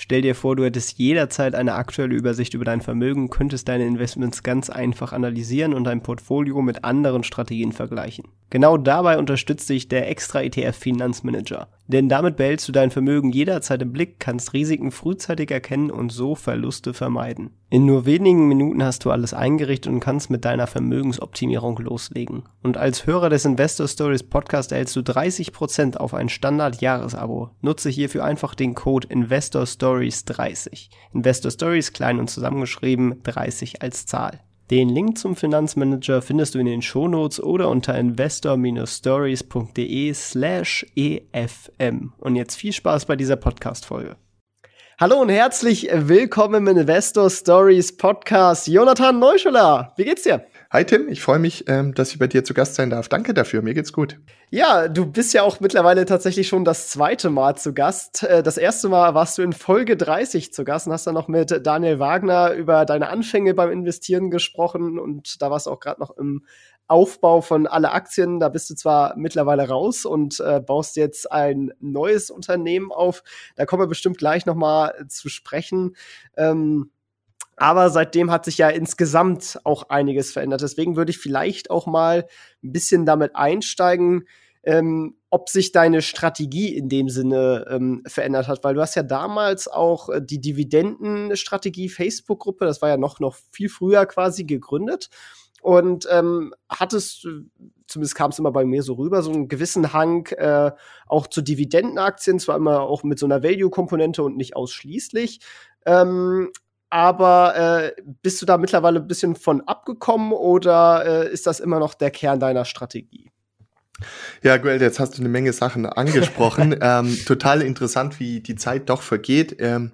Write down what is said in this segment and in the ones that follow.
Stell dir vor, du hättest jederzeit eine aktuelle Übersicht über dein Vermögen, könntest deine Investments ganz einfach analysieren und dein Portfolio mit anderen Strategien vergleichen. Genau dabei unterstützt dich der Extra ETF Finanzmanager. Denn damit behältst du dein Vermögen jederzeit im Blick, kannst Risiken frühzeitig erkennen und so Verluste vermeiden. In nur wenigen Minuten hast du alles eingerichtet und kannst mit deiner Vermögensoptimierung loslegen. Und als Hörer des Investor Stories Podcast erhältst du 30% auf ein Standard-Jahresabo. Nutze hierfür einfach den Code Investor Stories 30. Investor Stories klein und zusammengeschrieben, 30 als Zahl. Den Link zum Finanzmanager findest du in den Shownotes oder unter investor-stories.de slash efm. Und jetzt viel Spaß bei dieser Podcast-Folge. Hallo und herzlich willkommen im Investor Stories Podcast. Jonathan Neuschuller, wie geht's dir? Hi Tim, ich freue mich, ähm, dass ich bei dir zu Gast sein darf. Danke dafür, mir geht's gut. Ja, du bist ja auch mittlerweile tatsächlich schon das zweite Mal zu Gast. Äh, das erste Mal warst du in Folge 30 zu Gast und hast dann noch mit Daniel Wagner über deine Anfänge beim Investieren gesprochen und da warst du auch gerade noch im Aufbau von alle Aktien. Da bist du zwar mittlerweile raus und äh, baust jetzt ein neues Unternehmen auf. Da kommen wir bestimmt gleich noch mal zu sprechen. Ähm, aber seitdem hat sich ja insgesamt auch einiges verändert. Deswegen würde ich vielleicht auch mal ein bisschen damit einsteigen, ähm, ob sich deine Strategie in dem Sinne ähm, verändert hat, weil du hast ja damals auch äh, die Dividendenstrategie Facebook-Gruppe, das war ja noch, noch viel früher quasi gegründet und ähm, hattest, zumindest kam es immer bei mir so rüber, so einen gewissen Hang äh, auch zu Dividendenaktien, zwar immer auch mit so einer Value-Komponente und nicht ausschließlich. Ähm, aber äh, bist du da mittlerweile ein bisschen von abgekommen oder äh, ist das immer noch der Kern deiner Strategie? Ja, Guel, jetzt hast du eine Menge Sachen angesprochen. ähm, total interessant, wie die Zeit doch vergeht. Ähm,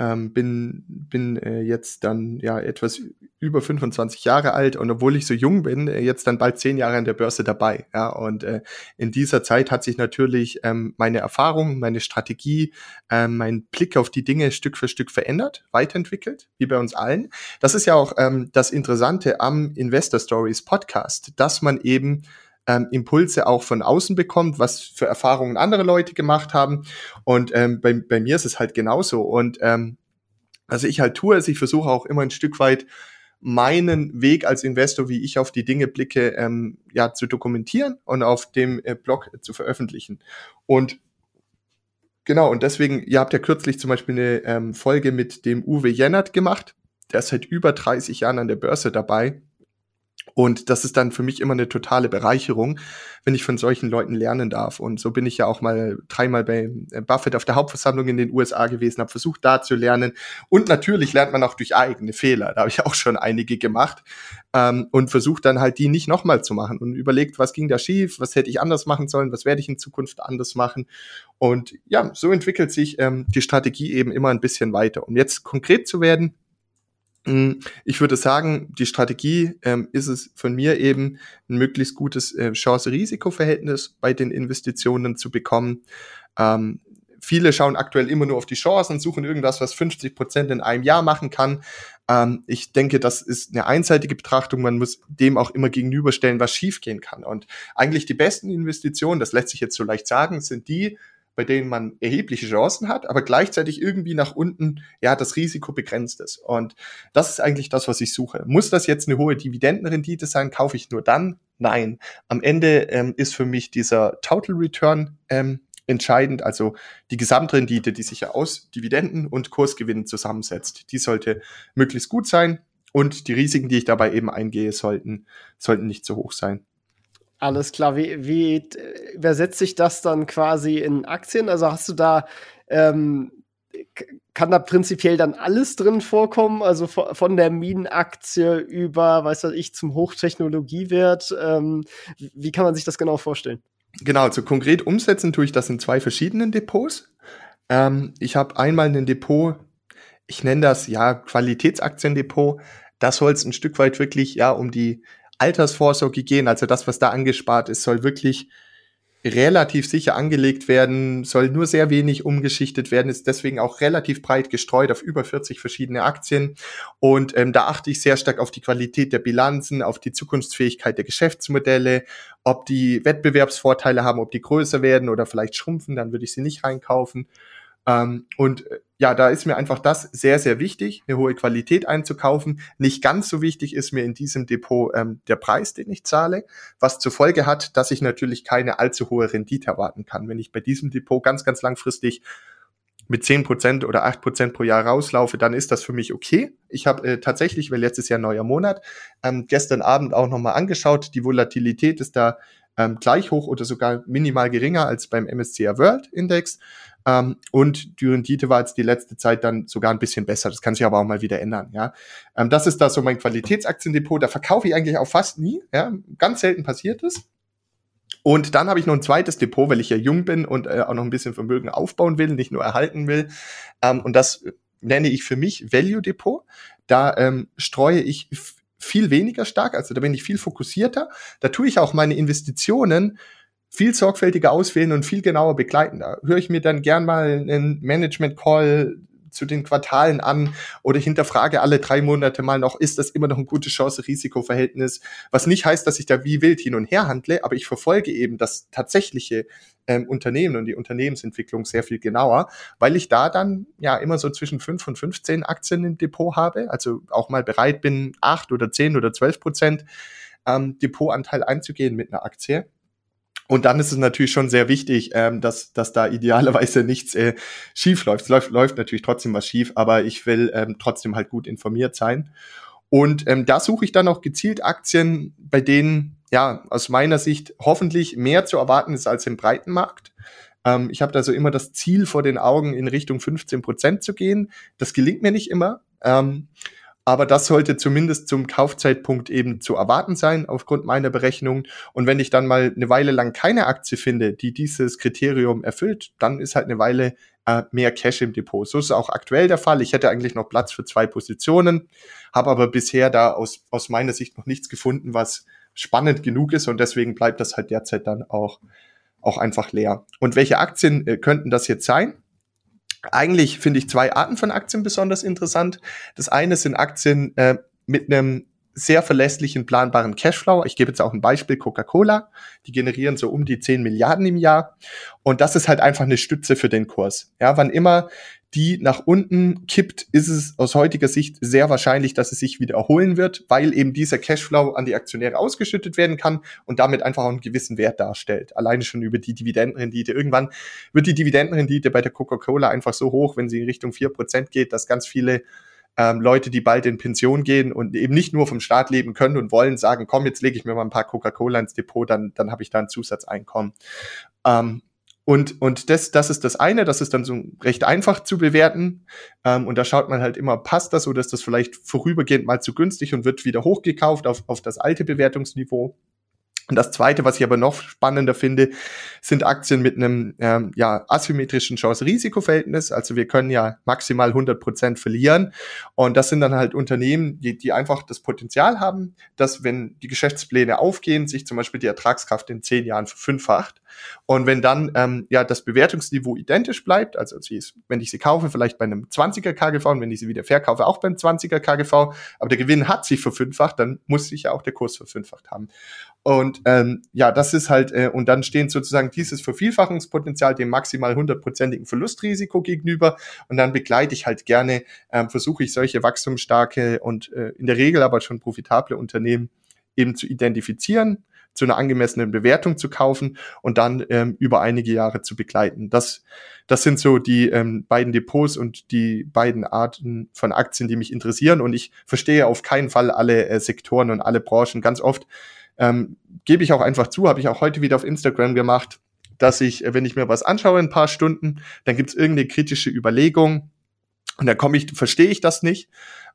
ähm, bin bin äh, jetzt dann ja etwas über 25 Jahre alt und obwohl ich so jung bin, äh, jetzt dann bald zehn Jahre an der Börse dabei. Ja, und äh, in dieser Zeit hat sich natürlich ähm, meine Erfahrung, meine Strategie, ähm, mein Blick auf die Dinge Stück für Stück verändert, weiterentwickelt, wie bei uns allen. Das ist ja auch ähm, das Interessante am Investor Stories Podcast, dass man eben ähm, Impulse auch von außen bekommt, was für Erfahrungen andere Leute gemacht haben. Und ähm, bei, bei mir ist es halt genauso. Und ähm, also ich halt tue es, ich versuche auch immer ein Stück weit meinen Weg als Investor, wie ich auf die Dinge blicke, ähm, ja, zu dokumentieren und auf dem äh, Blog zu veröffentlichen. Und genau, und deswegen, ihr habt ja kürzlich zum Beispiel eine ähm, Folge mit dem Uwe Jennert gemacht. Der ist seit über 30 Jahren an der Börse dabei und das ist dann für mich immer eine totale Bereicherung, wenn ich von solchen Leuten lernen darf. Und so bin ich ja auch mal dreimal bei äh, Buffett auf der Hauptversammlung in den USA gewesen, habe versucht, da zu lernen. Und natürlich lernt man auch durch eigene Fehler. Da habe ich auch schon einige gemacht ähm, und versucht dann halt die nicht nochmal zu machen und überlegt, was ging da schief, was hätte ich anders machen sollen, was werde ich in Zukunft anders machen. Und ja, so entwickelt sich ähm, die Strategie eben immer ein bisschen weiter. Um jetzt konkret zu werden, ich würde sagen, die Strategie ähm, ist es von mir eben, ein möglichst gutes äh, Chance-Risiko-Verhältnis bei den Investitionen zu bekommen. Ähm, viele schauen aktuell immer nur auf die Chancen, suchen irgendwas, was 50 Prozent in einem Jahr machen kann. Ähm, ich denke, das ist eine einseitige Betrachtung. Man muss dem auch immer gegenüberstellen, was schiefgehen kann. Und eigentlich die besten Investitionen, das lässt sich jetzt so leicht sagen, sind die, bei denen man erhebliche Chancen hat, aber gleichzeitig irgendwie nach unten, ja, das Risiko begrenzt ist. Und das ist eigentlich das, was ich suche. Muss das jetzt eine hohe Dividendenrendite sein? Kaufe ich nur dann? Nein. Am Ende ähm, ist für mich dieser Total Return ähm, entscheidend, also die Gesamtrendite, die sich ja aus Dividenden und Kursgewinnen zusammensetzt. Die sollte möglichst gut sein und die Risiken, die ich dabei eben eingehe, sollten, sollten nicht zu hoch sein. Alles klar. Wie, wie übersetzt sich das dann quasi in Aktien? Also hast du da, ähm, kann da prinzipiell dann alles drin vorkommen? Also von der Minenaktie über, weiß was ich, zum Hochtechnologiewert. Ähm, wie kann man sich das genau vorstellen? Genau, also konkret umsetzen tue ich das in zwei verschiedenen Depots. Ähm, ich habe einmal ein Depot, ich nenne das ja Qualitätsaktiendepot. Da soll es ein Stück weit wirklich ja um die Altersvorsorge gehen. Also das, was da angespart ist, soll wirklich relativ sicher angelegt werden, soll nur sehr wenig umgeschichtet werden, ist deswegen auch relativ breit gestreut auf über 40 verschiedene Aktien. Und ähm, da achte ich sehr stark auf die Qualität der Bilanzen, auf die Zukunftsfähigkeit der Geschäftsmodelle, ob die Wettbewerbsvorteile haben, ob die größer werden oder vielleicht schrumpfen, dann würde ich sie nicht reinkaufen. Ähm, und äh, ja, da ist mir einfach das sehr, sehr wichtig, eine hohe Qualität einzukaufen. Nicht ganz so wichtig ist mir in diesem Depot ähm, der Preis, den ich zahle, was zur Folge hat, dass ich natürlich keine allzu hohe Rendite erwarten kann. Wenn ich bei diesem Depot ganz, ganz langfristig mit zehn Prozent oder acht Prozent pro Jahr rauslaufe, dann ist das für mich okay. Ich habe äh, tatsächlich, weil letztes Jahr neuer Monat, ähm, gestern Abend auch nochmal angeschaut, die Volatilität ist da ähm, gleich hoch oder sogar minimal geringer als beim MSCI World Index. Ähm, und die Rendite war jetzt die letzte Zeit dann sogar ein bisschen besser. Das kann sich aber auch mal wieder ändern. Ja, ähm, das ist da so mein Qualitätsaktiendepot. Da verkaufe ich eigentlich auch fast nie. Ja, ganz selten passiert es. Und dann habe ich noch ein zweites Depot, weil ich ja jung bin und äh, auch noch ein bisschen Vermögen aufbauen will, nicht nur erhalten will. Ähm, und das nenne ich für mich Value Depot. Da ähm, streue ich viel weniger stark, also da bin ich viel fokussierter. Da tue ich auch meine Investitionen viel sorgfältiger auswählen und viel genauer begleiten. Da höre ich mir dann gern mal einen Management-Call zu den Quartalen an oder hinterfrage alle drei Monate mal noch, ist das immer noch ein gutes Chance-Risiko-Verhältnis? Was nicht heißt, dass ich da wie wild hin und her handle, aber ich verfolge eben das tatsächliche ähm, Unternehmen und die Unternehmensentwicklung sehr viel genauer, weil ich da dann ja immer so zwischen fünf und 15 Aktien im Depot habe, also auch mal bereit bin, acht oder zehn oder zwölf Prozent ähm, Depotanteil einzugehen mit einer Aktie. Und dann ist es natürlich schon sehr wichtig, ähm, dass, dass da idealerweise nichts äh, schief läuft. Es läuft, läuft natürlich trotzdem was schief, aber ich will ähm, trotzdem halt gut informiert sein. Und ähm, da suche ich dann auch gezielt Aktien, bei denen ja aus meiner Sicht hoffentlich mehr zu erwarten ist als im breiten Markt. Ähm, ich habe da so immer das Ziel vor den Augen, in Richtung 15 Prozent zu gehen. Das gelingt mir nicht immer. Ähm, aber das sollte zumindest zum Kaufzeitpunkt eben zu erwarten sein, aufgrund meiner Berechnung. Und wenn ich dann mal eine Weile lang keine Aktie finde, die dieses Kriterium erfüllt, dann ist halt eine Weile äh, mehr Cash im Depot. So ist auch aktuell der Fall. Ich hätte eigentlich noch Platz für zwei Positionen, habe aber bisher da aus, aus meiner Sicht noch nichts gefunden, was spannend genug ist und deswegen bleibt das halt derzeit dann auch, auch einfach leer. Und welche Aktien äh, könnten das jetzt sein? Eigentlich finde ich zwei Arten von Aktien besonders interessant. Das eine sind Aktien äh, mit einem sehr verlässlichen, planbaren Cashflow. Ich gebe jetzt auch ein Beispiel, Coca-Cola. Die generieren so um die 10 Milliarden im Jahr. Und das ist halt einfach eine Stütze für den Kurs. Ja, wann immer die nach unten kippt, ist es aus heutiger Sicht sehr wahrscheinlich, dass es sich wieder erholen wird, weil eben dieser Cashflow an die Aktionäre ausgeschüttet werden kann und damit einfach auch einen gewissen Wert darstellt. Alleine schon über die Dividendenrendite. Irgendwann wird die Dividendenrendite bei der Coca-Cola einfach so hoch, wenn sie in Richtung vier Prozent geht, dass ganz viele ähm, Leute, die bald in Pension gehen und eben nicht nur vom Staat leben können und wollen, sagen, komm, jetzt lege ich mir mal ein paar Coca-Cola ins Depot, dann, dann habe ich da ein Zusatzeinkommen. Ähm, und, und das, das ist das eine, das ist dann so recht einfach zu bewerten. Ähm, und da schaut man halt immer, passt das oder ist das vielleicht vorübergehend mal zu günstig und wird wieder hochgekauft auf, auf das alte Bewertungsniveau. Und das Zweite, was ich aber noch spannender finde, sind Aktien mit einem ähm, ja, asymmetrischen Chance-Risiko-Verhältnis. Also wir können ja maximal 100 Prozent verlieren. Und das sind dann halt Unternehmen, die, die einfach das Potenzial haben, dass wenn die Geschäftspläne aufgehen, sich zum Beispiel die Ertragskraft in zehn Jahren verfünffacht. Und wenn dann ähm, ja das Bewertungsniveau identisch bleibt, also sie ist, wenn ich sie kaufe, vielleicht bei einem 20er KGV und wenn ich sie wieder verkaufe, auch beim 20er KGV, aber der Gewinn hat sich verfünffacht, dann muss sich ja auch der Kurs verfünffacht haben. Und ähm, ja, das ist halt, äh, und dann stehen sozusagen dieses Vervielfachungspotenzial dem maximal hundertprozentigen Verlustrisiko gegenüber. Und dann begleite ich halt gerne, ähm, versuche ich solche wachstumsstarke und äh, in der Regel aber schon profitable Unternehmen eben zu identifizieren, zu einer angemessenen Bewertung zu kaufen und dann ähm, über einige Jahre zu begleiten. Das, das sind so die ähm, beiden Depots und die beiden Arten von Aktien, die mich interessieren. Und ich verstehe auf keinen Fall alle äh, Sektoren und alle Branchen. Ganz oft ähm, Gebe ich auch einfach zu, habe ich auch heute wieder auf Instagram gemacht, dass ich, äh, wenn ich mir was anschaue in ein paar Stunden, dann gibt es irgendeine kritische Überlegung und dann komme ich, verstehe ich das nicht.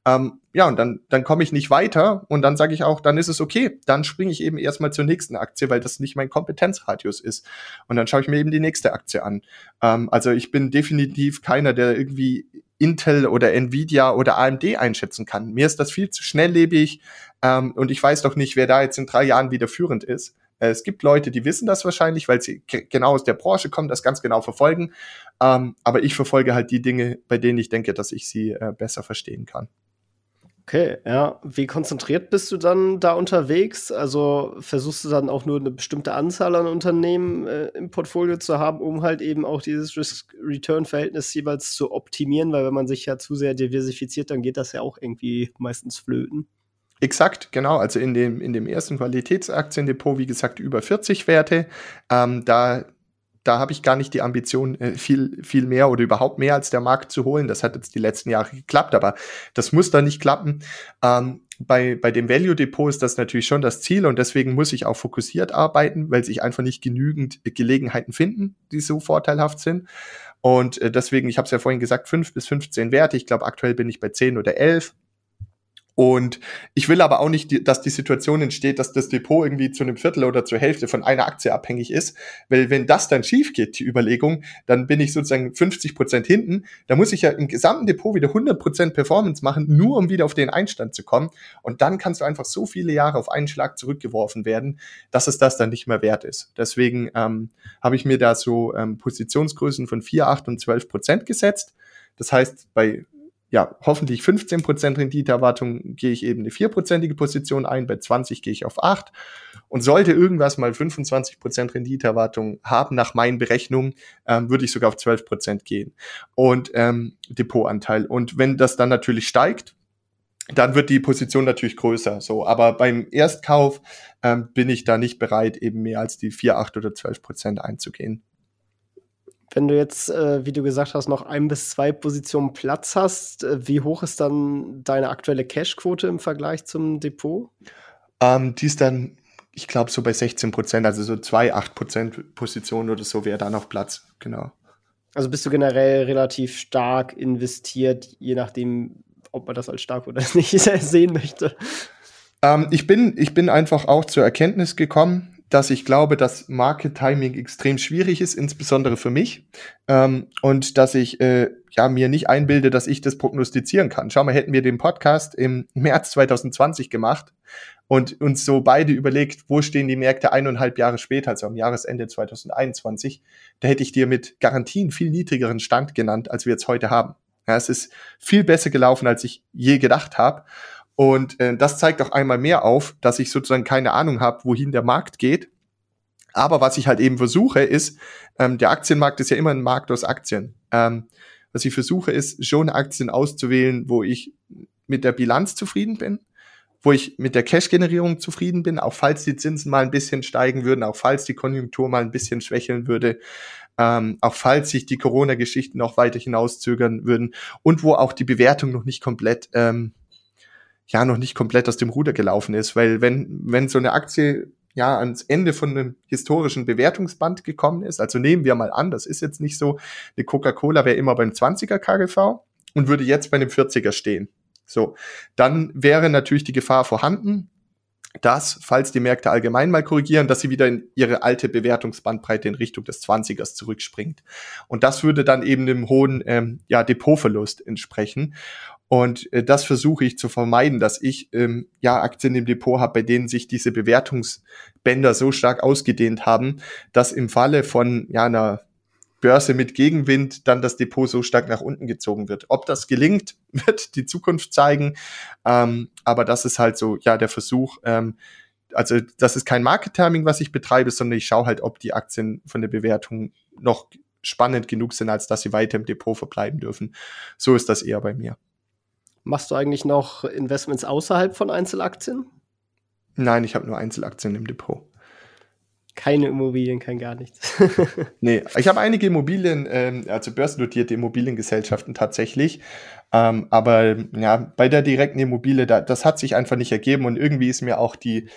Ähm, ja, und dann, dann komme ich nicht weiter und dann sage ich auch, dann ist es okay. Dann springe ich eben erstmal zur nächsten Aktie, weil das nicht mein Kompetenzradius ist. Und dann schaue ich mir eben die nächste Aktie an. Ähm, also ich bin definitiv keiner, der irgendwie Intel oder Nvidia oder AMD einschätzen kann. Mir ist das viel zu schnelllebig ähm, und ich weiß doch nicht, wer da jetzt in drei Jahren wieder führend ist. Äh, es gibt Leute, die wissen das wahrscheinlich, weil sie genau aus der Branche kommen, das ganz genau verfolgen. Ähm, aber ich verfolge halt die Dinge, bei denen ich denke, dass ich sie äh, besser verstehen kann. Okay, ja. Wie konzentriert bist du dann da unterwegs? Also versuchst du dann auch nur eine bestimmte Anzahl an Unternehmen äh, im Portfolio zu haben, um halt eben auch dieses Risk-Return-Verhältnis jeweils zu optimieren? Weil wenn man sich ja zu sehr diversifiziert, dann geht das ja auch irgendwie meistens flöten. Exakt, genau. Also in dem, in dem ersten Qualitätsaktiendepot, wie gesagt, über 40 Werte. Ähm, da da habe ich gar nicht die Ambition, äh, viel, viel mehr oder überhaupt mehr als der Markt zu holen. Das hat jetzt die letzten Jahre geklappt, aber das muss da nicht klappen. Ähm, bei, bei dem Value Depot ist das natürlich schon das Ziel und deswegen muss ich auch fokussiert arbeiten, weil sich einfach nicht genügend Gelegenheiten finden, die so vorteilhaft sind. Und äh, deswegen, ich habe es ja vorhin gesagt, fünf bis 15 Werte. Ich glaube, aktuell bin ich bei 10 oder 11. Und ich will aber auch nicht, dass die Situation entsteht, dass das Depot irgendwie zu einem Viertel oder zur Hälfte von einer Aktie abhängig ist. Weil wenn das dann schief geht, die Überlegung, dann bin ich sozusagen 50 Prozent hinten. Da muss ich ja im gesamten Depot wieder 100 Prozent Performance machen, nur um wieder auf den Einstand zu kommen. Und dann kannst du einfach so viele Jahre auf einen Schlag zurückgeworfen werden, dass es das dann nicht mehr wert ist. Deswegen ähm, habe ich mir da so ähm, Positionsgrößen von 4, 8 und 12 Prozent gesetzt. Das heißt, bei ja, hoffentlich 15% Renditeerwartung gehe ich eben eine vierprozentige Position ein, bei 20 gehe ich auf 8 und sollte irgendwas mal 25% Renditeerwartung haben nach meinen Berechnungen, ähm, würde ich sogar auf 12% gehen und ähm, Depotanteil und wenn das dann natürlich steigt, dann wird die Position natürlich größer. So, aber beim Erstkauf ähm, bin ich da nicht bereit, eben mehr als die 4, 8 oder 12 Prozent einzugehen. Wenn du jetzt, äh, wie du gesagt hast, noch ein bis zwei Positionen Platz hast, äh, wie hoch ist dann deine aktuelle Cash-Quote im Vergleich zum Depot? Ähm, die ist dann, ich glaube, so bei 16 Prozent, also so zwei, acht Prozent Positionen oder so wäre da noch Platz, genau. Also bist du generell relativ stark investiert, je nachdem, ob man das als stark oder nicht sehen möchte. Ähm, ich, bin, ich bin einfach auch zur Erkenntnis gekommen, dass ich glaube, dass Market Timing extrem schwierig ist, insbesondere für mich. Ähm, und dass ich äh, ja mir nicht einbilde, dass ich das prognostizieren kann. Schau mal, hätten wir den Podcast im März 2020 gemacht und uns so beide überlegt, wo stehen die Märkte eineinhalb Jahre später, also am Jahresende 2021, da hätte ich dir mit Garantien viel niedrigeren Stand genannt, als wir jetzt heute haben. Ja, es ist viel besser gelaufen, als ich je gedacht habe. Und äh, das zeigt auch einmal mehr auf, dass ich sozusagen keine Ahnung habe, wohin der Markt geht. Aber was ich halt eben versuche, ist, ähm, der Aktienmarkt ist ja immer ein Markt aus Aktien. Ähm, was ich versuche, ist schon Aktien auszuwählen, wo ich mit der Bilanz zufrieden bin, wo ich mit der Cash-Generierung zufrieden bin, auch falls die Zinsen mal ein bisschen steigen würden, auch falls die Konjunktur mal ein bisschen schwächeln würde, ähm, auch falls sich die Corona-Geschichten noch weiter hinauszögern würden und wo auch die Bewertung noch nicht komplett ähm, ja noch nicht komplett aus dem Ruder gelaufen ist, weil wenn wenn so eine Aktie ja ans Ende von einem historischen Bewertungsband gekommen ist, also nehmen wir mal an, das ist jetzt nicht so, eine Coca-Cola wäre immer beim 20er KGV und würde jetzt bei einem 40er stehen. So, dann wäre natürlich die Gefahr vorhanden, dass, falls die Märkte allgemein mal korrigieren, dass sie wieder in ihre alte Bewertungsbandbreite in Richtung des 20ers zurückspringt. Und das würde dann eben dem hohen ähm, ja, Depotverlust entsprechen. Und äh, das versuche ich zu vermeiden, dass ich ähm, ja Aktien im Depot habe, bei denen sich diese Bewertungsbänder so stark ausgedehnt haben, dass im Falle von ja einer Börse mit Gegenwind dann das Depot so stark nach unten gezogen wird. Ob das gelingt, wird die Zukunft zeigen. Ähm, aber das ist halt so ja der Versuch. Ähm, also das ist kein Market Timing, was ich betreibe, sondern ich schaue halt, ob die Aktien von der Bewertung noch spannend genug sind, als dass sie weiter im Depot verbleiben dürfen. So ist das eher bei mir. Machst du eigentlich noch Investments außerhalb von Einzelaktien? Nein, ich habe nur Einzelaktien im Depot. Keine Immobilien, kein gar nichts. nee, ich habe einige Immobilien, ähm, also börsennotierte Immobiliengesellschaften tatsächlich. Ähm, aber ja, bei der direkten Immobilie, da, das hat sich einfach nicht ergeben und irgendwie ist mir auch die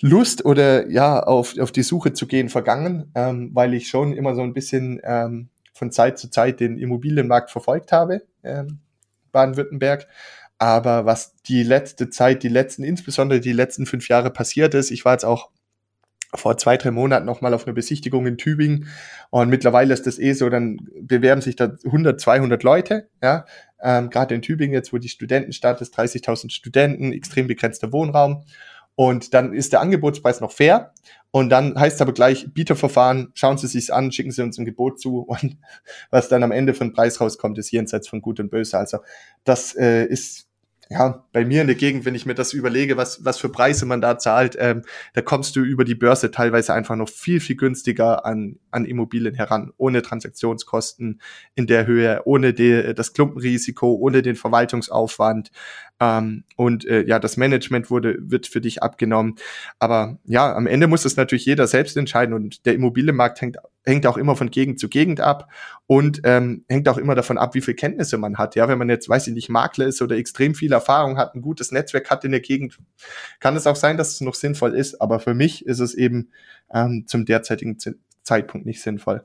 Lust oder ja, auf, auf die Suche zu gehen vergangen, ähm, weil ich schon immer so ein bisschen ähm, von Zeit zu Zeit den Immobilienmarkt verfolgt habe. Ähm, Baden-Württemberg. Aber was die letzte Zeit, die letzten, insbesondere die letzten fünf Jahre passiert ist, ich war jetzt auch vor zwei, drei Monaten noch mal auf eine Besichtigung in Tübingen. Und mittlerweile ist das eh so, dann bewerben sich da 100, 200 Leute, ja, ähm, gerade in Tübingen jetzt, wo die Studentenstadt ist, 30.000 Studenten, extrem begrenzter Wohnraum und dann ist der Angebotspreis noch fair und dann heißt es aber gleich Bieterverfahren, schauen Sie sich's an, schicken Sie uns ein Gebot zu und was dann am Ende von Preis rauskommt, ist jenseits von Gut und Böse. Also das äh, ist ja, bei mir in der Gegend, wenn ich mir das überlege, was, was für Preise man da zahlt, ähm, da kommst du über die Börse teilweise einfach noch viel, viel günstiger an, an Immobilien heran, ohne Transaktionskosten in der Höhe, ohne die, das Klumpenrisiko, ohne den Verwaltungsaufwand. Ähm, und äh, ja, das Management wurde, wird für dich abgenommen. Aber ja, am Ende muss es natürlich jeder selbst entscheiden und der Immobilienmarkt hängt, hängt auch immer von Gegend zu Gegend ab und ähm, hängt auch immer davon ab, wie viel Kenntnisse man hat. Ja, wenn man jetzt, weiß ich nicht, Makler ist oder extrem viel Erfahrung hat, ein gutes Netzwerk hat in der Gegend, kann es auch sein, dass es noch sinnvoll ist. Aber für mich ist es eben ähm, zum derzeitigen Zeitpunkt nicht sinnvoll.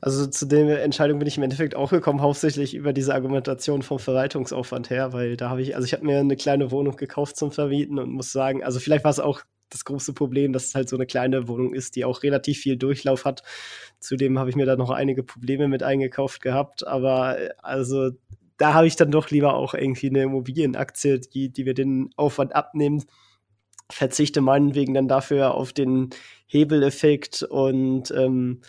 Also zu der Entscheidung bin ich im Endeffekt auch gekommen, hauptsächlich über diese Argumentation vom Verwaltungsaufwand her, weil da habe ich, also ich habe mir eine kleine Wohnung gekauft zum Vermieten und muss sagen, also vielleicht war es auch das große Problem, dass es halt so eine kleine Wohnung ist, die auch relativ viel Durchlauf hat. Zudem habe ich mir da noch einige Probleme mit eingekauft gehabt, aber also da habe ich dann doch lieber auch irgendwie eine Immobilienaktie, die, die mir den Aufwand abnimmt verzichte meinetwegen dann dafür auf den Hebeleffekt und ähm,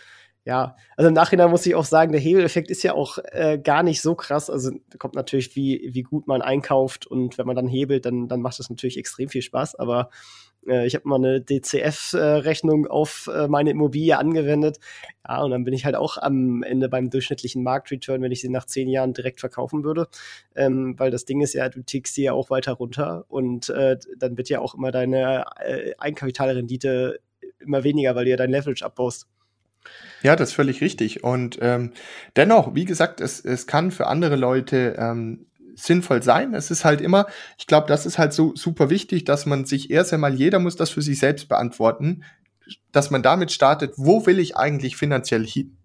ja, also im Nachhinein muss ich auch sagen, der Hebeleffekt ist ja auch äh, gar nicht so krass. Also kommt natürlich, wie, wie gut man einkauft und wenn man dann hebelt, dann, dann macht das natürlich extrem viel Spaß. Aber äh, ich habe mal eine DCF-Rechnung äh, auf äh, meine Immobilie angewendet. Ja, und dann bin ich halt auch am Ende beim durchschnittlichen Marktreturn, wenn ich sie nach zehn Jahren direkt verkaufen würde. Ähm, weil das Ding ist ja, du tickst sie ja auch weiter runter und äh, dann wird ja auch immer deine äh, Eigenkapitalrendite immer weniger, weil du ja dein Leverage abbaust. Ja, das ist völlig richtig. Und ähm, dennoch, wie gesagt, es, es kann für andere Leute ähm, sinnvoll sein. Es ist halt immer, ich glaube, das ist halt so super wichtig, dass man sich erst einmal, jeder muss das für sich selbst beantworten, dass man damit startet, wo will ich eigentlich finanziell hin?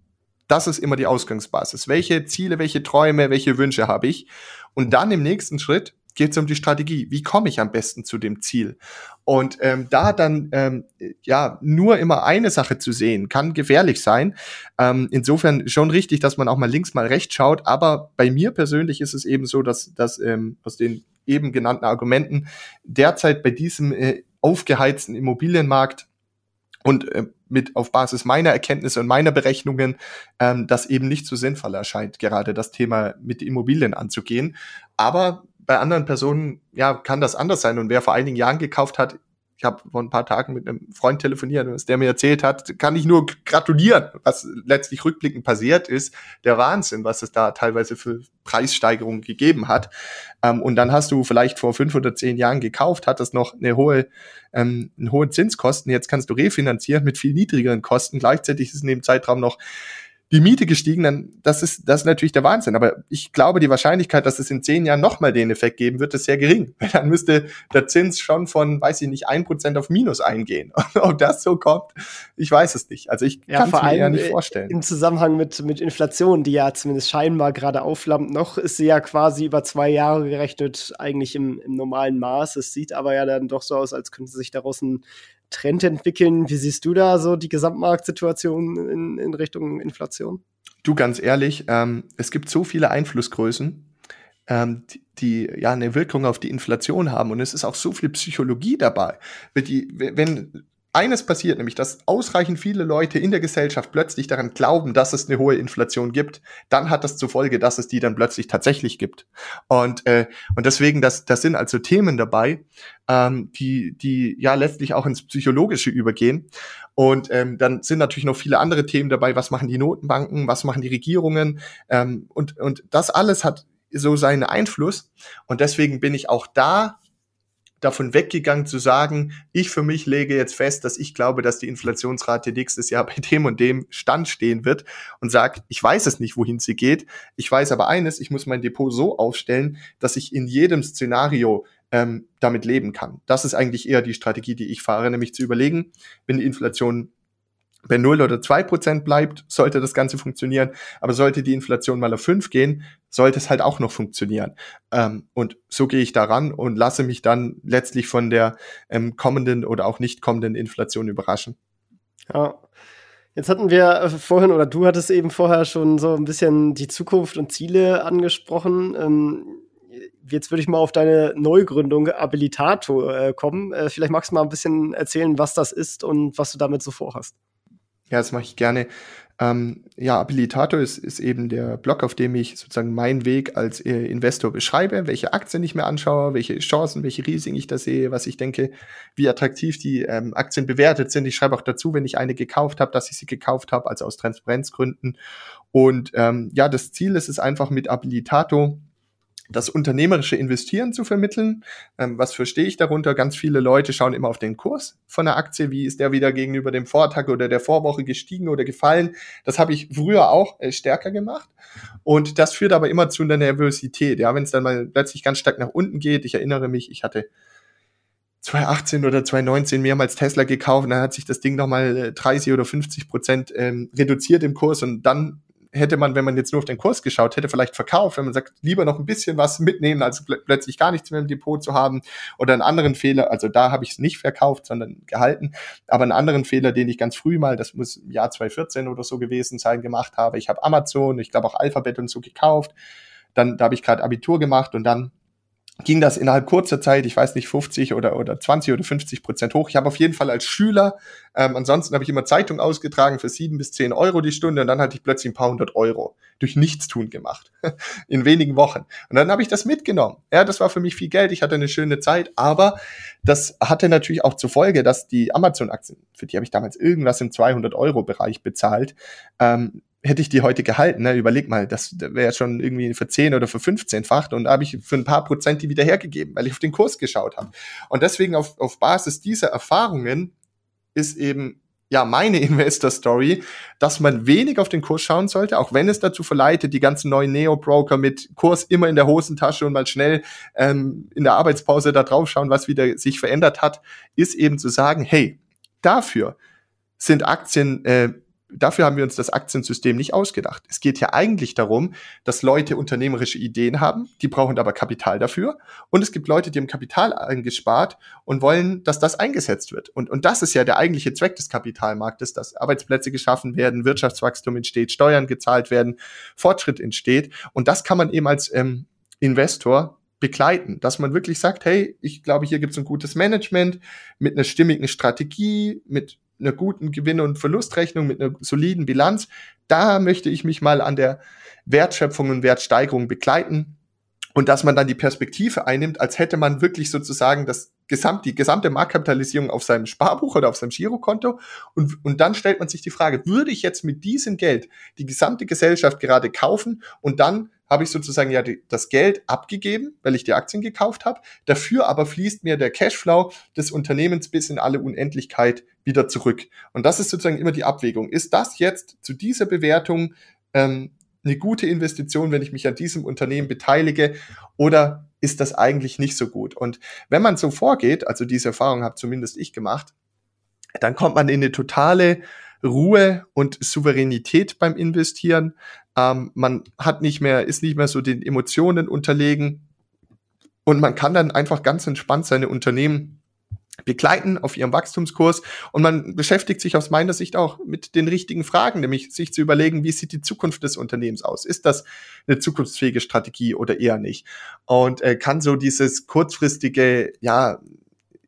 Das ist immer die Ausgangsbasis. Welche Ziele, welche Träume, welche Wünsche habe ich? Und dann im nächsten Schritt geht es um die Strategie. Wie komme ich am besten zu dem Ziel? Und ähm, da dann ähm, ja nur immer eine Sache zu sehen, kann gefährlich sein. Ähm, insofern schon richtig, dass man auch mal links, mal rechts schaut. Aber bei mir persönlich ist es eben so, dass, dass ähm, aus den eben genannten Argumenten derzeit bei diesem äh, aufgeheizten Immobilienmarkt und äh, mit auf Basis meiner Erkenntnisse und meiner Berechnungen ähm, das eben nicht so sinnvoll erscheint, gerade das Thema mit Immobilien anzugehen. Aber bei anderen Personen, ja, kann das anders sein. Und wer vor einigen Jahren gekauft hat, ich habe vor ein paar Tagen mit einem Freund telefoniert, was der mir erzählt hat, kann ich nur gratulieren, was letztlich rückblickend passiert ist. Der Wahnsinn, was es da teilweise für Preissteigerungen gegeben hat. Ähm, und dann hast du vielleicht vor fünf oder zehn Jahren gekauft, hattest noch eine hohe, ähm, einen hohen Zinskosten. Jetzt kannst du refinanzieren mit viel niedrigeren Kosten. Gleichzeitig ist in dem Zeitraum noch die Miete gestiegen, dann das ist das ist natürlich der Wahnsinn. Aber ich glaube, die Wahrscheinlichkeit, dass es in zehn Jahren nochmal den Effekt geben wird, ist sehr gering. Dann müsste der Zins schon von, weiß ich nicht, ein Prozent auf Minus eingehen. Und ob das so kommt, ich weiß es nicht. Also ich ja, kann es mir ja nicht vorstellen. Im Zusammenhang mit, mit Inflation, die ja zumindest scheinbar gerade aufflammt, noch ist sie ja quasi über zwei Jahre gerechnet, eigentlich im, im normalen Maß. Es sieht aber ja dann doch so aus, als könnte sich daraus ein Trend entwickeln. Wie siehst du da so die Gesamtmarktsituation in, in Richtung Inflation? Du, ganz ehrlich, ähm, es gibt so viele Einflussgrößen, ähm, die, die, ja eine Wirkung auf die Inflation haben und es ist auch so viel Psychologie dabei. Die, wenn eines passiert, nämlich dass ausreichend viele Leute in der Gesellschaft plötzlich daran glauben, dass es eine hohe Inflation gibt, dann hat das zur Folge, dass es die dann plötzlich tatsächlich gibt. Und, äh, und deswegen, das, das sind also Themen dabei, ähm, die, die ja letztlich auch ins Psychologische übergehen. Und ähm, dann sind natürlich noch viele andere Themen dabei. Was machen die Notenbanken? Was machen die Regierungen? Ähm, und, und das alles hat so seinen Einfluss. Und deswegen bin ich auch da davon weggegangen zu sagen, ich für mich lege jetzt fest, dass ich glaube, dass die Inflationsrate nächstes Jahr bei dem und dem Stand stehen wird und sage, ich weiß es nicht, wohin sie geht. Ich weiß aber eines, ich muss mein Depot so aufstellen, dass ich in jedem Szenario ähm, damit leben kann. Das ist eigentlich eher die Strategie, die ich fahre, nämlich zu überlegen, wenn die Inflation bei 0 oder 2 Prozent bleibt, sollte das Ganze funktionieren. Aber sollte die Inflation mal auf 5 gehen, sollte es halt auch noch funktionieren. Ähm, und so gehe ich daran und lasse mich dann letztlich von der ähm, kommenden oder auch nicht kommenden Inflation überraschen. Ja. Jetzt hatten wir vorhin, oder du hattest eben vorher schon so ein bisschen die Zukunft und Ziele angesprochen. Ähm, jetzt würde ich mal auf deine Neugründung Abilitato äh, kommen. Äh, vielleicht magst du mal ein bisschen erzählen, was das ist und was du damit so vorhast. Ja, das mache ich gerne. Ähm, ja, Abilitator ist, ist eben der Blog, auf dem ich sozusagen meinen Weg als äh, Investor beschreibe, welche Aktien ich mir anschaue, welche Chancen, welche Risiken ich da sehe, was ich denke, wie attraktiv die ähm, Aktien bewertet sind. Ich schreibe auch dazu, wenn ich eine gekauft habe, dass ich sie gekauft habe, also aus Transparenzgründen. Und ähm, ja, das Ziel ist es einfach mit Abilitator das unternehmerische Investieren zu vermitteln. Ähm, was verstehe ich darunter? Ganz viele Leute schauen immer auf den Kurs von der Aktie. Wie ist der wieder gegenüber dem Vortag oder der Vorwoche gestiegen oder gefallen? Das habe ich früher auch äh, stärker gemacht. Und das führt aber immer zu einer Nervosität. Ja, wenn es dann mal plötzlich ganz stark nach unten geht. Ich erinnere mich, ich hatte 2018 oder 2019 mehrmals Tesla gekauft, dann hat sich das Ding nochmal 30 äh, oder 50 Prozent ähm, reduziert im Kurs und dann hätte man, wenn man jetzt nur auf den Kurs geschaut hätte, vielleicht verkauft, wenn man sagt, lieber noch ein bisschen was mitnehmen, als pl plötzlich gar nichts mehr im Depot zu haben. Oder einen anderen Fehler, also da habe ich es nicht verkauft, sondern gehalten. Aber einen anderen Fehler, den ich ganz früh mal, das muss im Jahr 2014 oder so gewesen sein, gemacht habe. Ich habe Amazon, ich glaube auch Alphabet und so gekauft. Dann, da habe ich gerade Abitur gemacht und dann ging das innerhalb kurzer Zeit, ich weiß nicht, 50 oder, oder 20 oder 50 Prozent hoch. Ich habe auf jeden Fall als Schüler, ähm, ansonsten habe ich immer Zeitung ausgetragen für sieben bis zehn Euro die Stunde und dann hatte ich plötzlich ein paar hundert Euro durch Nichtstun gemacht. In wenigen Wochen. Und dann habe ich das mitgenommen. Ja, das war für mich viel Geld. Ich hatte eine schöne Zeit, aber das hatte natürlich auch zur Folge, dass die Amazon-Aktien, für die habe ich damals irgendwas im 200 Euro Bereich bezahlt, ähm, hätte ich die heute gehalten, ne, überleg mal, das wäre schon irgendwie für 10 oder für 15-fach und habe ich für ein paar Prozent die wieder hergegeben, weil ich auf den Kurs geschaut habe. Und deswegen auf, auf Basis dieser Erfahrungen ist eben ja meine Investor-Story, dass man wenig auf den Kurs schauen sollte, auch wenn es dazu verleitet, die ganzen neuen Neo-Broker mit Kurs immer in der Hosentasche und mal schnell ähm, in der Arbeitspause da drauf schauen, was wieder sich verändert hat, ist eben zu sagen, hey, dafür sind Aktien äh, dafür haben wir uns das Aktiensystem nicht ausgedacht. Es geht ja eigentlich darum, dass Leute unternehmerische Ideen haben, die brauchen aber Kapital dafür. Und es gibt Leute, die haben Kapital eingespart und wollen, dass das eingesetzt wird. Und, und das ist ja der eigentliche Zweck des Kapitalmarktes, dass Arbeitsplätze geschaffen werden, Wirtschaftswachstum entsteht, Steuern gezahlt werden, Fortschritt entsteht. Und das kann man eben als ähm, Investor begleiten, dass man wirklich sagt, hey, ich glaube, hier gibt es ein gutes Management mit einer stimmigen Strategie, mit einer guten Gewinn- und Verlustrechnung, mit einer soliden Bilanz. Da möchte ich mich mal an der Wertschöpfung und Wertsteigerung begleiten und dass man dann die Perspektive einnimmt, als hätte man wirklich sozusagen das gesamt, die gesamte Marktkapitalisierung auf seinem Sparbuch oder auf seinem Girokonto und, und dann stellt man sich die Frage, würde ich jetzt mit diesem Geld die gesamte Gesellschaft gerade kaufen und dann habe ich sozusagen ja die, das Geld abgegeben, weil ich die Aktien gekauft habe. Dafür aber fließt mir der Cashflow des Unternehmens bis in alle Unendlichkeit wieder zurück. Und das ist sozusagen immer die Abwägung. Ist das jetzt zu dieser Bewertung ähm, eine gute Investition, wenn ich mich an diesem Unternehmen beteilige oder ist das eigentlich nicht so gut? Und wenn man so vorgeht, also diese Erfahrung habe zumindest ich gemacht, dann kommt man in eine totale Ruhe und Souveränität beim Investieren. Ähm, man hat nicht mehr, ist nicht mehr so den Emotionen unterlegen und man kann dann einfach ganz entspannt seine Unternehmen begleiten auf ihrem Wachstumskurs und man beschäftigt sich aus meiner Sicht auch mit den richtigen Fragen, nämlich sich zu überlegen, wie sieht die Zukunft des Unternehmens aus? Ist das eine zukunftsfähige Strategie oder eher nicht? Und äh, kann so dieses kurzfristige, ja,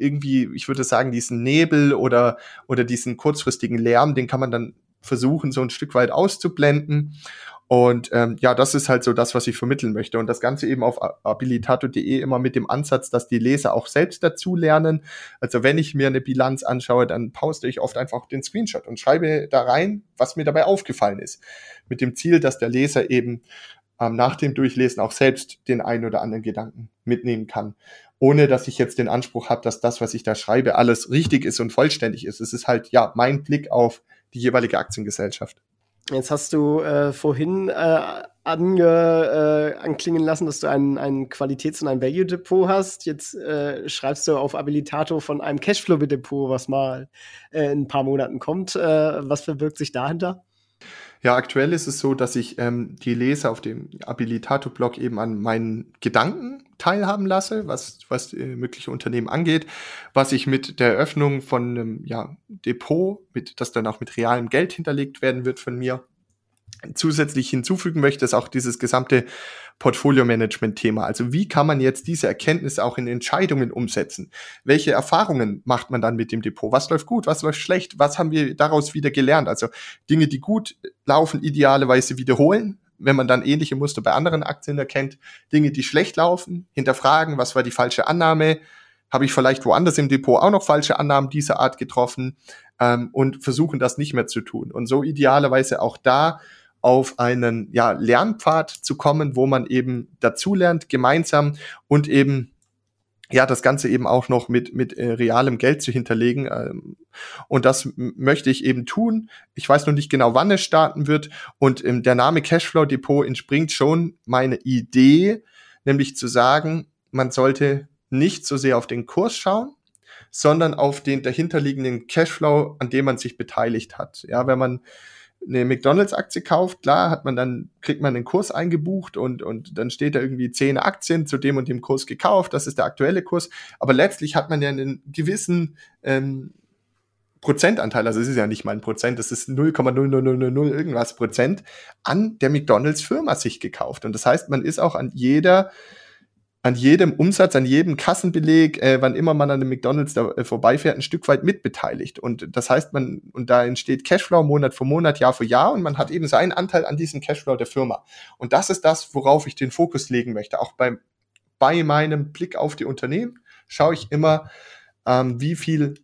irgendwie, ich würde sagen, diesen Nebel oder, oder diesen kurzfristigen Lärm, den kann man dann versuchen, so ein Stück weit auszublenden. Und ähm, ja, das ist halt so das, was ich vermitteln möchte. Und das Ganze eben auf habilitato.de immer mit dem Ansatz, dass die Leser auch selbst dazu lernen. Also wenn ich mir eine Bilanz anschaue, dann poste ich oft einfach den Screenshot und schreibe da rein, was mir dabei aufgefallen ist. Mit dem Ziel, dass der Leser eben ähm, nach dem Durchlesen auch selbst den einen oder anderen Gedanken mitnehmen kann ohne dass ich jetzt den Anspruch habe, dass das, was ich da schreibe, alles richtig ist und vollständig ist. Es ist halt ja mein Blick auf die jeweilige Aktiengesellschaft. Jetzt hast du äh, vorhin äh, ange, äh, anklingen lassen, dass du ein, ein Qualitäts- und ein Value-Depot hast. Jetzt äh, schreibst du auf Abilitato von einem Cashflow-Depot, was mal äh, in ein paar Monaten kommt. Äh, was verbirgt sich dahinter? Ja, aktuell ist es so, dass ich ähm, die Leser auf dem Abilitato-Blog eben an meinen Gedanken teilhaben lasse, was, was äh, mögliche Unternehmen angeht, was ich mit der Eröffnung von einem ja, Depot, mit, das dann auch mit realem Geld hinterlegt werden wird von mir, zusätzlich hinzufügen möchte, ist auch dieses gesamte Portfolio-Management-Thema. Also wie kann man jetzt diese Erkenntnisse auch in Entscheidungen umsetzen? Welche Erfahrungen macht man dann mit dem Depot? Was läuft gut? Was läuft schlecht? Was haben wir daraus wieder gelernt? Also Dinge, die gut laufen, idealerweise wiederholen, wenn man dann ähnliche Muster bei anderen Aktien erkennt. Dinge, die schlecht laufen, hinterfragen, was war die falsche Annahme? Habe ich vielleicht woanders im Depot auch noch falsche Annahmen dieser Art getroffen? Ähm, und versuchen das nicht mehr zu tun. Und so idealerweise auch da auf einen ja, Lernpfad zu kommen, wo man eben dazulernt, gemeinsam und eben ja, das Ganze eben auch noch mit, mit äh, realem Geld zu hinterlegen. Ähm, und das möchte ich eben tun. Ich weiß noch nicht genau, wann es starten wird. Und ähm, der Name Cashflow Depot entspringt schon meine Idee, nämlich zu sagen, man sollte nicht so sehr auf den Kurs schauen, sondern auf den dahinterliegenden Cashflow, an dem man sich beteiligt hat. Ja, wenn man eine McDonalds-Aktie kauft, klar, hat man dann, kriegt man einen Kurs eingebucht und, und dann steht da irgendwie zehn Aktien zu dem und dem Kurs gekauft, das ist der aktuelle Kurs. Aber letztlich hat man ja einen gewissen ähm, Prozentanteil, also es ist ja nicht mal ein Prozent, das ist 0,00000 irgendwas Prozent an der McDonalds-Firma sich gekauft. Und das heißt, man ist auch an jeder an jedem Umsatz, an jedem Kassenbeleg, äh, wann immer man an dem McDonalds da äh, vorbeifährt, ein Stück weit mitbeteiligt. Und das heißt, man, und da entsteht Cashflow Monat für Monat, Jahr für Jahr und man hat eben seinen Anteil an diesem Cashflow der Firma. Und das ist das, worauf ich den Fokus legen möchte. Auch beim, bei meinem Blick auf die Unternehmen schaue ich immer, ähm, wie viel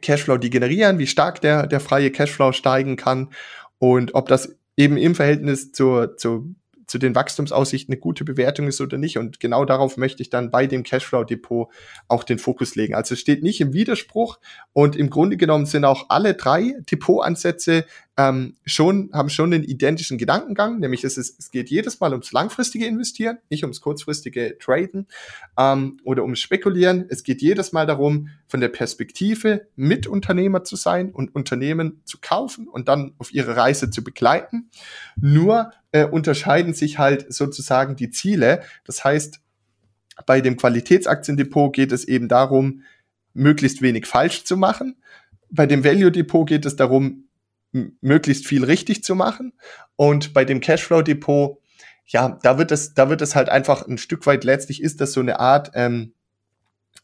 Cashflow die generieren, wie stark der, der freie Cashflow steigen kann und ob das eben im Verhältnis zur, zur zu den Wachstumsaussichten eine gute Bewertung ist oder nicht. Und genau darauf möchte ich dann bei dem Cashflow-Depot auch den Fokus legen. Also es steht nicht im Widerspruch und im Grunde genommen sind auch alle drei Depotansätze ähm, schon, haben schon den identischen Gedankengang, nämlich es, ist, es geht jedes Mal ums langfristige Investieren, nicht ums kurzfristige Traden ähm, oder ums Spekulieren. Es geht jedes Mal darum, von der Perspektive Mitunternehmer zu sein und Unternehmen zu kaufen und dann auf ihre Reise zu begleiten. Nur äh, unterscheiden sich halt sozusagen die Ziele. Das heißt, bei dem Qualitätsaktiendepot geht es eben darum, möglichst wenig falsch zu machen. Bei dem Value Depot geht es darum, möglichst viel richtig zu machen. Und bei dem Cashflow Depot, ja, da wird es, da wird es halt einfach ein Stück weit letztlich ist das so eine Art ähm,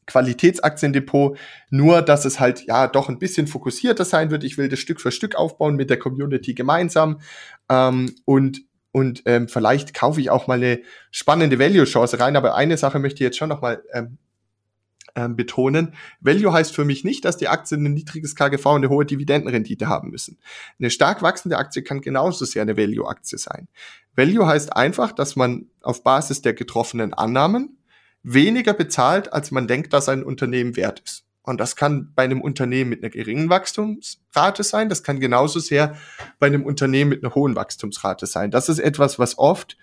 Qualitätsaktiendepot, nur dass es halt ja doch ein bisschen fokussierter sein wird. Ich will das Stück für Stück aufbauen mit der Community gemeinsam ähm, und und ähm, vielleicht kaufe ich auch mal eine spannende Value-Chance rein. Aber eine Sache möchte ich jetzt schon noch mal ähm, ähm, betonen. Value heißt für mich nicht, dass die Aktien ein niedriges KGV und eine hohe Dividendenrendite haben müssen. Eine stark wachsende Aktie kann genauso sehr eine Value-Aktie sein. Value heißt einfach, dass man auf Basis der getroffenen Annahmen weniger bezahlt, als man denkt, dass ein Unternehmen wert ist. Und das kann bei einem Unternehmen mit einer geringen Wachstumsrate sein. Das kann genauso sehr bei einem Unternehmen mit einer hohen Wachstumsrate sein. Das ist etwas, was oft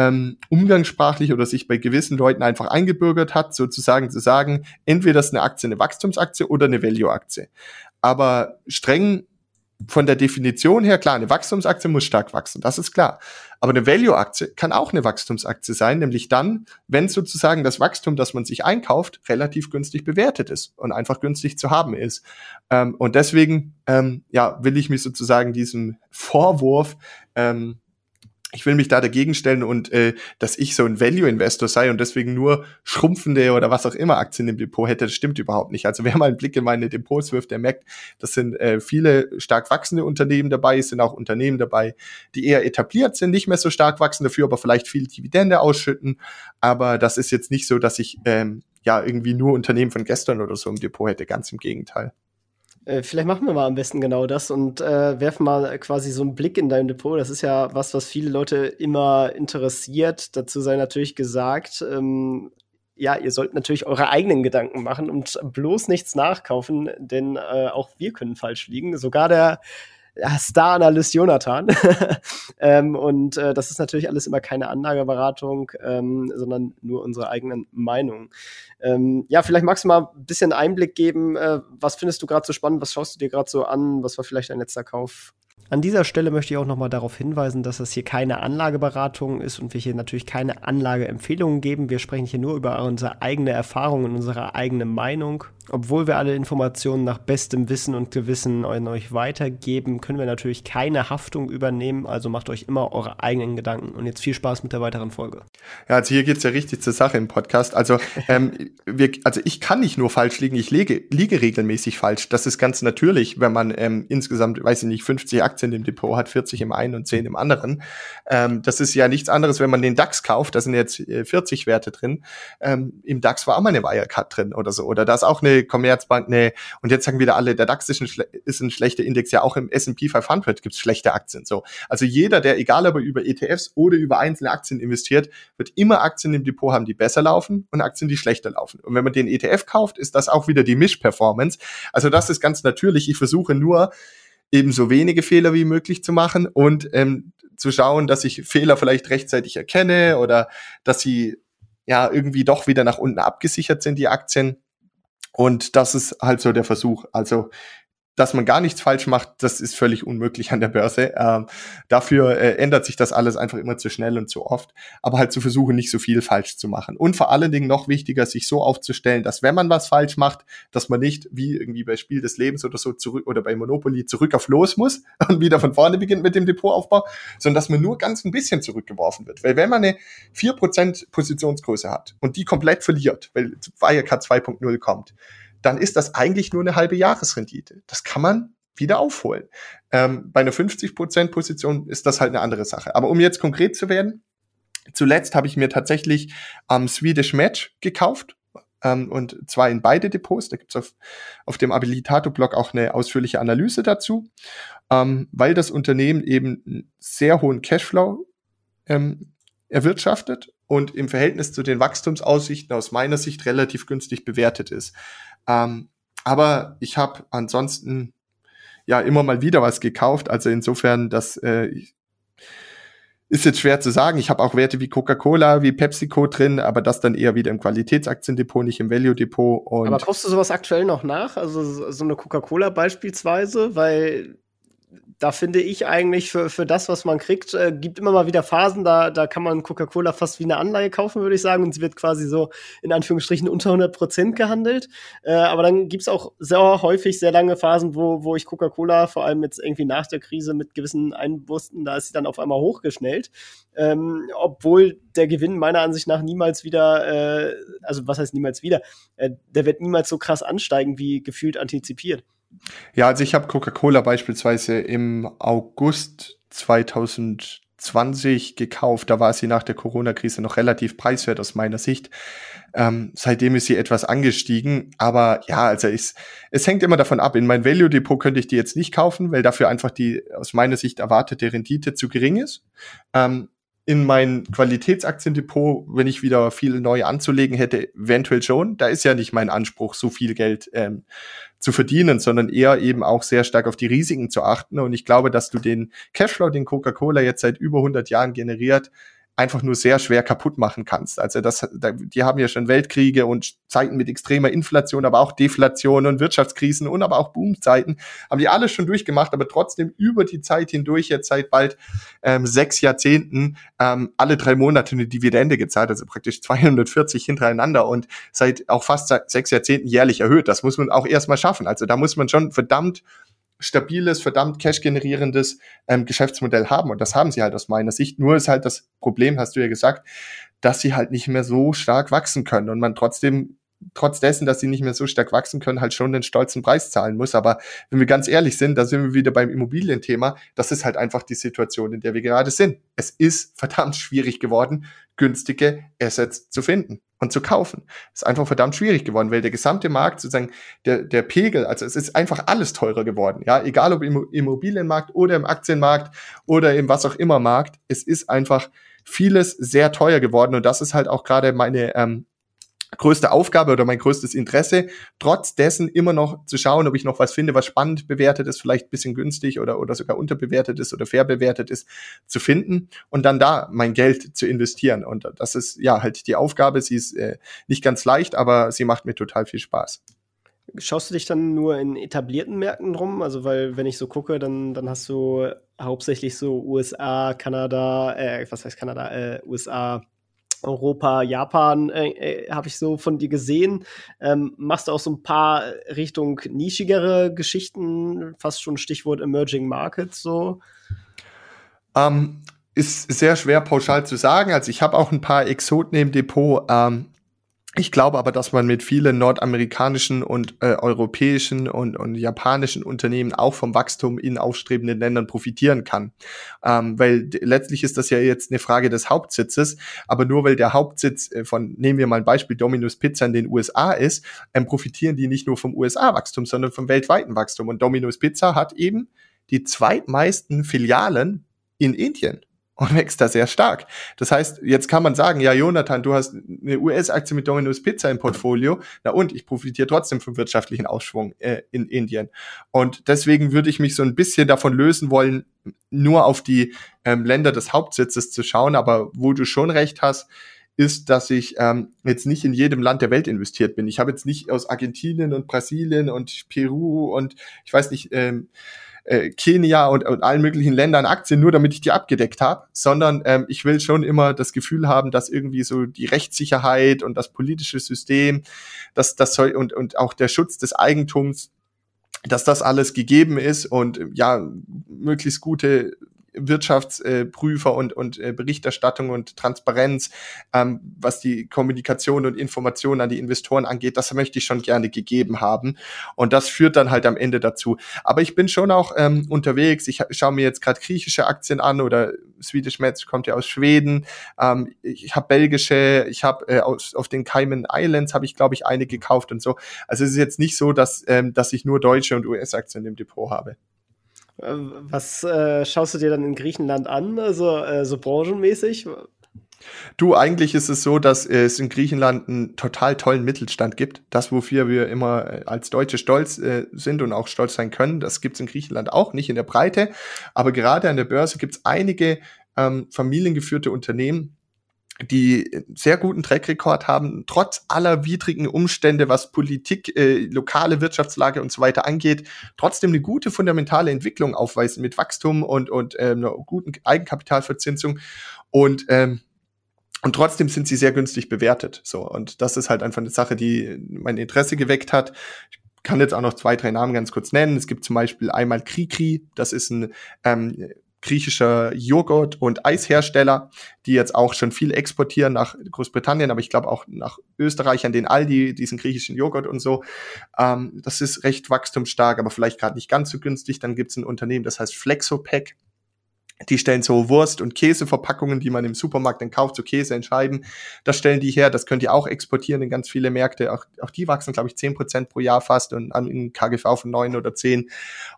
ähm, umgangssprachlich oder sich bei gewissen Leuten einfach eingebürgert hat, sozusagen zu sagen, entweder ist eine Aktie eine Wachstumsaktie oder eine Value-Aktie. Aber streng von der Definition her, klar, eine Wachstumsaktie muss stark wachsen, das ist klar. Aber eine Value-Aktie kann auch eine Wachstumsaktie sein, nämlich dann, wenn sozusagen das Wachstum, das man sich einkauft, relativ günstig bewertet ist und einfach günstig zu haben ist. Ähm, und deswegen, ähm, ja, will ich mich sozusagen diesem Vorwurf ähm, ich will mich da dagegen stellen und äh, dass ich so ein Value-Investor sei und deswegen nur schrumpfende oder was auch immer Aktien im Depot hätte, das stimmt überhaupt nicht. Also wer mal einen Blick in meine Depots wirft, der merkt, das sind äh, viele stark wachsende Unternehmen dabei, es sind auch Unternehmen dabei, die eher etabliert sind, nicht mehr so stark wachsen, dafür aber vielleicht viel Dividende ausschütten. Aber das ist jetzt nicht so, dass ich ähm, ja irgendwie nur Unternehmen von gestern oder so im Depot hätte, ganz im Gegenteil. Äh, vielleicht machen wir mal am besten genau das und äh, werfen mal quasi so einen Blick in dein Depot. Das ist ja was, was viele Leute immer interessiert. Dazu sei natürlich gesagt, ähm, ja, ihr sollt natürlich eure eigenen Gedanken machen und bloß nichts nachkaufen, denn äh, auch wir können falsch liegen. Sogar der Star-Analyst Jonathan. ähm, und äh, das ist natürlich alles immer keine Anlageberatung, ähm, sondern nur unsere eigenen Meinungen. Ähm, ja, vielleicht magst du mal ein bisschen Einblick geben. Äh, was findest du gerade so spannend? Was schaust du dir gerade so an? Was war vielleicht dein letzter Kauf? An dieser Stelle möchte ich auch nochmal darauf hinweisen, dass das hier keine Anlageberatung ist und wir hier natürlich keine Anlageempfehlungen geben. Wir sprechen hier nur über unsere eigene Erfahrung und unsere eigene Meinung obwohl wir alle Informationen nach bestem Wissen und Gewissen an euch weitergeben, können wir natürlich keine Haftung übernehmen. Also macht euch immer eure eigenen Gedanken. Und jetzt viel Spaß mit der weiteren Folge. Ja, also hier geht's ja richtig zur Sache im Podcast. Also, ähm, wir, also ich kann nicht nur falsch liegen, ich liege, liege regelmäßig falsch. Das ist ganz natürlich, wenn man ähm, insgesamt, weiß ich nicht, 50 Aktien im Depot hat, 40 im einen und 10 im anderen. Ähm, das ist ja nichts anderes, wenn man den DAX kauft, da sind jetzt 40 äh, Werte drin. Ähm, Im DAX war auch mal eine Wirecard drin oder so. Oder da ist auch eine Commerzbank, nee. Und jetzt sagen wieder alle, der DAX ist ein, ist ein schlechter Index. Ja, auch im S&P 500 gibt es schlechte Aktien. So, also jeder, der egal ob er über ETFs oder über einzelne Aktien investiert, wird immer Aktien im Depot haben, die besser laufen und Aktien, die schlechter laufen. Und wenn man den ETF kauft, ist das auch wieder die Mischperformance. Also das ist ganz natürlich. Ich versuche nur eben so wenige Fehler wie möglich zu machen und ähm, zu schauen, dass ich Fehler vielleicht rechtzeitig erkenne oder dass sie ja irgendwie doch wieder nach unten abgesichert sind, die Aktien. Und das ist halt so der Versuch. Also dass man gar nichts falsch macht, das ist völlig unmöglich an der Börse. Ähm, dafür äh, ändert sich das alles einfach immer zu schnell und zu oft. Aber halt zu versuchen, nicht so viel falsch zu machen. Und vor allen Dingen noch wichtiger, sich so aufzustellen, dass wenn man was falsch macht, dass man nicht wie irgendwie bei Spiel des Lebens oder so zurück oder bei Monopoly zurück auf los muss und wieder von vorne beginnt mit dem Depotaufbau, sondern dass man nur ganz ein bisschen zurückgeworfen wird. Weil wenn man eine 4% Positionsgröße hat und die komplett verliert, weil Wirecard 2.0 kommt, dann ist das eigentlich nur eine halbe Jahresrendite. Das kann man wieder aufholen. Ähm, bei einer 50% Position ist das halt eine andere Sache. Aber um jetzt konkret zu werden, zuletzt habe ich mir tatsächlich am ähm, Swedish Match gekauft. Ähm, und zwar in beide Depots. Da gibt's auf, auf dem Abilitato-Blog auch eine ausführliche Analyse dazu, ähm, weil das Unternehmen eben sehr hohen Cashflow ähm, erwirtschaftet und im Verhältnis zu den Wachstumsaussichten aus meiner Sicht relativ günstig bewertet ist. Ähm, aber ich habe ansonsten ja immer mal wieder was gekauft. Also insofern, das äh, ist jetzt schwer zu sagen. Ich habe auch Werte wie Coca-Cola, wie PepsiCo drin, aber das dann eher wieder im Qualitätsaktiendepot, nicht im Value-Depot. Aber kaufst du sowas aktuell noch nach? Also so eine Coca-Cola beispielsweise, weil da finde ich eigentlich für, für das, was man kriegt, äh, gibt immer mal wieder Phasen, da, da kann man Coca-Cola fast wie eine Anleihe kaufen, würde ich sagen. Und sie wird quasi so in Anführungsstrichen unter 100 Prozent gehandelt. Äh, aber dann gibt's auch sehr häufig sehr lange Phasen, wo, wo ich Coca-Cola, vor allem jetzt irgendwie nach der Krise mit gewissen Einwursten, da ist sie dann auf einmal hochgeschnellt. Ähm, obwohl der Gewinn meiner Ansicht nach niemals wieder, äh, also was heißt niemals wieder, äh, der wird niemals so krass ansteigen, wie gefühlt antizipiert. Ja, also ich habe Coca-Cola beispielsweise im August 2020 gekauft. Da war sie nach der Corona-Krise noch relativ preiswert aus meiner Sicht. Ähm, seitdem ist sie etwas angestiegen. Aber ja, also es, es hängt immer davon ab. In mein Value-Depot könnte ich die jetzt nicht kaufen, weil dafür einfach die aus meiner Sicht erwartete Rendite zu gering ist. Ähm, in mein Qualitätsaktiendepot, wenn ich wieder viel neu anzulegen hätte, eventuell schon. Da ist ja nicht mein Anspruch, so viel Geld ähm, zu verdienen, sondern eher eben auch sehr stark auf die Risiken zu achten. Und ich glaube, dass du den Cashflow, den Coca-Cola jetzt seit über 100 Jahren generiert, einfach nur sehr schwer kaputt machen kannst. Also das, die haben ja schon Weltkriege und Zeiten mit extremer Inflation, aber auch Deflation und Wirtschaftskrisen und aber auch Boomzeiten, haben die alles schon durchgemacht, aber trotzdem über die Zeit hindurch, jetzt seit bald ähm, sechs Jahrzehnten, ähm, alle drei Monate eine Dividende gezahlt, also praktisch 240 hintereinander und seit auch fast sechs Jahrzehnten jährlich erhöht. Das muss man auch erstmal schaffen. Also da muss man schon verdammt stabiles, verdammt cash-generierendes ähm, Geschäftsmodell haben. Und das haben sie halt aus meiner Sicht. Nur ist halt das Problem, hast du ja gesagt, dass sie halt nicht mehr so stark wachsen können und man trotzdem trotz dessen, dass sie nicht mehr so stark wachsen können, halt schon den stolzen Preis zahlen muss. Aber wenn wir ganz ehrlich sind, da sind wir wieder beim Immobilienthema. Das ist halt einfach die Situation, in der wir gerade sind. Es ist verdammt schwierig geworden, günstige Assets zu finden und zu kaufen. ist einfach verdammt schwierig geworden, weil der gesamte Markt sozusagen, der, der Pegel, also es ist einfach alles teurer geworden. Ja, egal ob im Immobilienmarkt oder im Aktienmarkt oder im was auch immer Markt, es ist einfach vieles sehr teuer geworden und das ist halt auch gerade meine ähm, größte Aufgabe oder mein größtes Interesse, trotz dessen immer noch zu schauen, ob ich noch was finde, was spannend bewertet ist, vielleicht ein bisschen günstig oder, oder sogar unterbewertet ist oder fair bewertet ist, zu finden und dann da mein Geld zu investieren. Und das ist ja halt die Aufgabe. Sie ist äh, nicht ganz leicht, aber sie macht mir total viel Spaß. Schaust du dich dann nur in etablierten Märkten rum? Also, weil, wenn ich so gucke, dann, dann hast du hauptsächlich so USA, Kanada, äh, was heißt Kanada, äh, USA, Europa, Japan äh, äh, habe ich so von dir gesehen. Ähm, machst du auch so ein paar Richtung nischigere Geschichten, fast schon Stichwort Emerging Markets so? Ähm, ist sehr schwer pauschal zu sagen. Also ich habe auch ein paar Exoten im Depot. Ähm, ich glaube aber, dass man mit vielen nordamerikanischen und äh, europäischen und, und japanischen Unternehmen auch vom Wachstum in aufstrebenden Ländern profitieren kann. Ähm, weil letztlich ist das ja jetzt eine Frage des Hauptsitzes, aber nur weil der Hauptsitz äh, von, nehmen wir mal ein Beispiel, Domino's Pizza in den USA ist, ähm, profitieren die nicht nur vom USA-Wachstum, sondern vom weltweiten Wachstum. Und Domino's Pizza hat eben die zweitmeisten Filialen in Indien und wächst da sehr stark. Das heißt, jetzt kann man sagen, ja, Jonathan, du hast eine US-Aktie mit Domino's Pizza im Portfolio. Na und, ich profitiere trotzdem vom wirtschaftlichen Aufschwung äh, in Indien. Und deswegen würde ich mich so ein bisschen davon lösen wollen, nur auf die ähm, Länder des Hauptsitzes zu schauen. Aber wo du schon recht hast, ist, dass ich ähm, jetzt nicht in jedem Land der Welt investiert bin. Ich habe jetzt nicht aus Argentinien und Brasilien und Peru und ich weiß nicht, ähm, äh, Kenia und, und allen möglichen Ländern Aktien, nur damit ich die abgedeckt habe, sondern ähm, ich will schon immer das Gefühl haben, dass irgendwie so die Rechtssicherheit und das politische System, dass das soll und, und auch der Schutz des Eigentums dass das alles gegeben ist und ja, möglichst gute Wirtschaftsprüfer und, und äh, Berichterstattung und Transparenz, ähm, was die Kommunikation und Information an die Investoren angeht, das möchte ich schon gerne gegeben haben. Und das führt dann halt am Ende dazu. Aber ich bin schon auch ähm, unterwegs. Ich schaue mir jetzt gerade griechische Aktien an oder Swedish Match kommt ja aus Schweden. Ähm, ich habe belgische, ich habe äh, auf den Cayman Islands habe ich glaube ich eine gekauft und so. Also es ist jetzt nicht so, dass ähm, dass ich nur deutsche und US-Aktien im Depot habe. Äh, was äh, schaust du dir dann in Griechenland an, also äh, so branchenmäßig? Du, eigentlich ist es so, dass es in Griechenland einen total tollen Mittelstand gibt. Das, wofür wir immer äh, als Deutsche stolz äh, sind und auch stolz sein können, das gibt es in Griechenland auch, nicht in der Breite. Aber gerade an der Börse gibt es einige ähm, familiengeführte Unternehmen, die sehr guten Trackrekord haben, trotz aller widrigen Umstände, was Politik, äh, lokale Wirtschaftslage und so weiter angeht, trotzdem eine gute fundamentale Entwicklung aufweisen mit Wachstum und, und äh, einer guten Eigenkapitalverzinsung. Und ähm, und trotzdem sind sie sehr günstig bewertet. So und das ist halt einfach eine Sache, die mein Interesse geweckt hat. Ich kann jetzt auch noch zwei, drei Namen ganz kurz nennen. Es gibt zum Beispiel einmal Krikri, das ist ein ähm, griechischer Joghurt- und Eishersteller, die jetzt auch schon viel exportieren nach Großbritannien, aber ich glaube auch nach Österreich an den Aldi, diesen griechischen Joghurt und so. Ähm, das ist recht wachstumsstark, aber vielleicht gerade nicht ganz so günstig. Dann gibt es ein Unternehmen, das heißt Flexopack. Die stellen so Wurst- und Käseverpackungen, die man im Supermarkt dann kauft, so Käse entscheiden. Das stellen die her, das könnt ihr auch exportieren in ganz viele Märkte. Auch, auch die wachsen, glaube ich, zehn Prozent pro Jahr fast und an in KGV von neun oder zehn.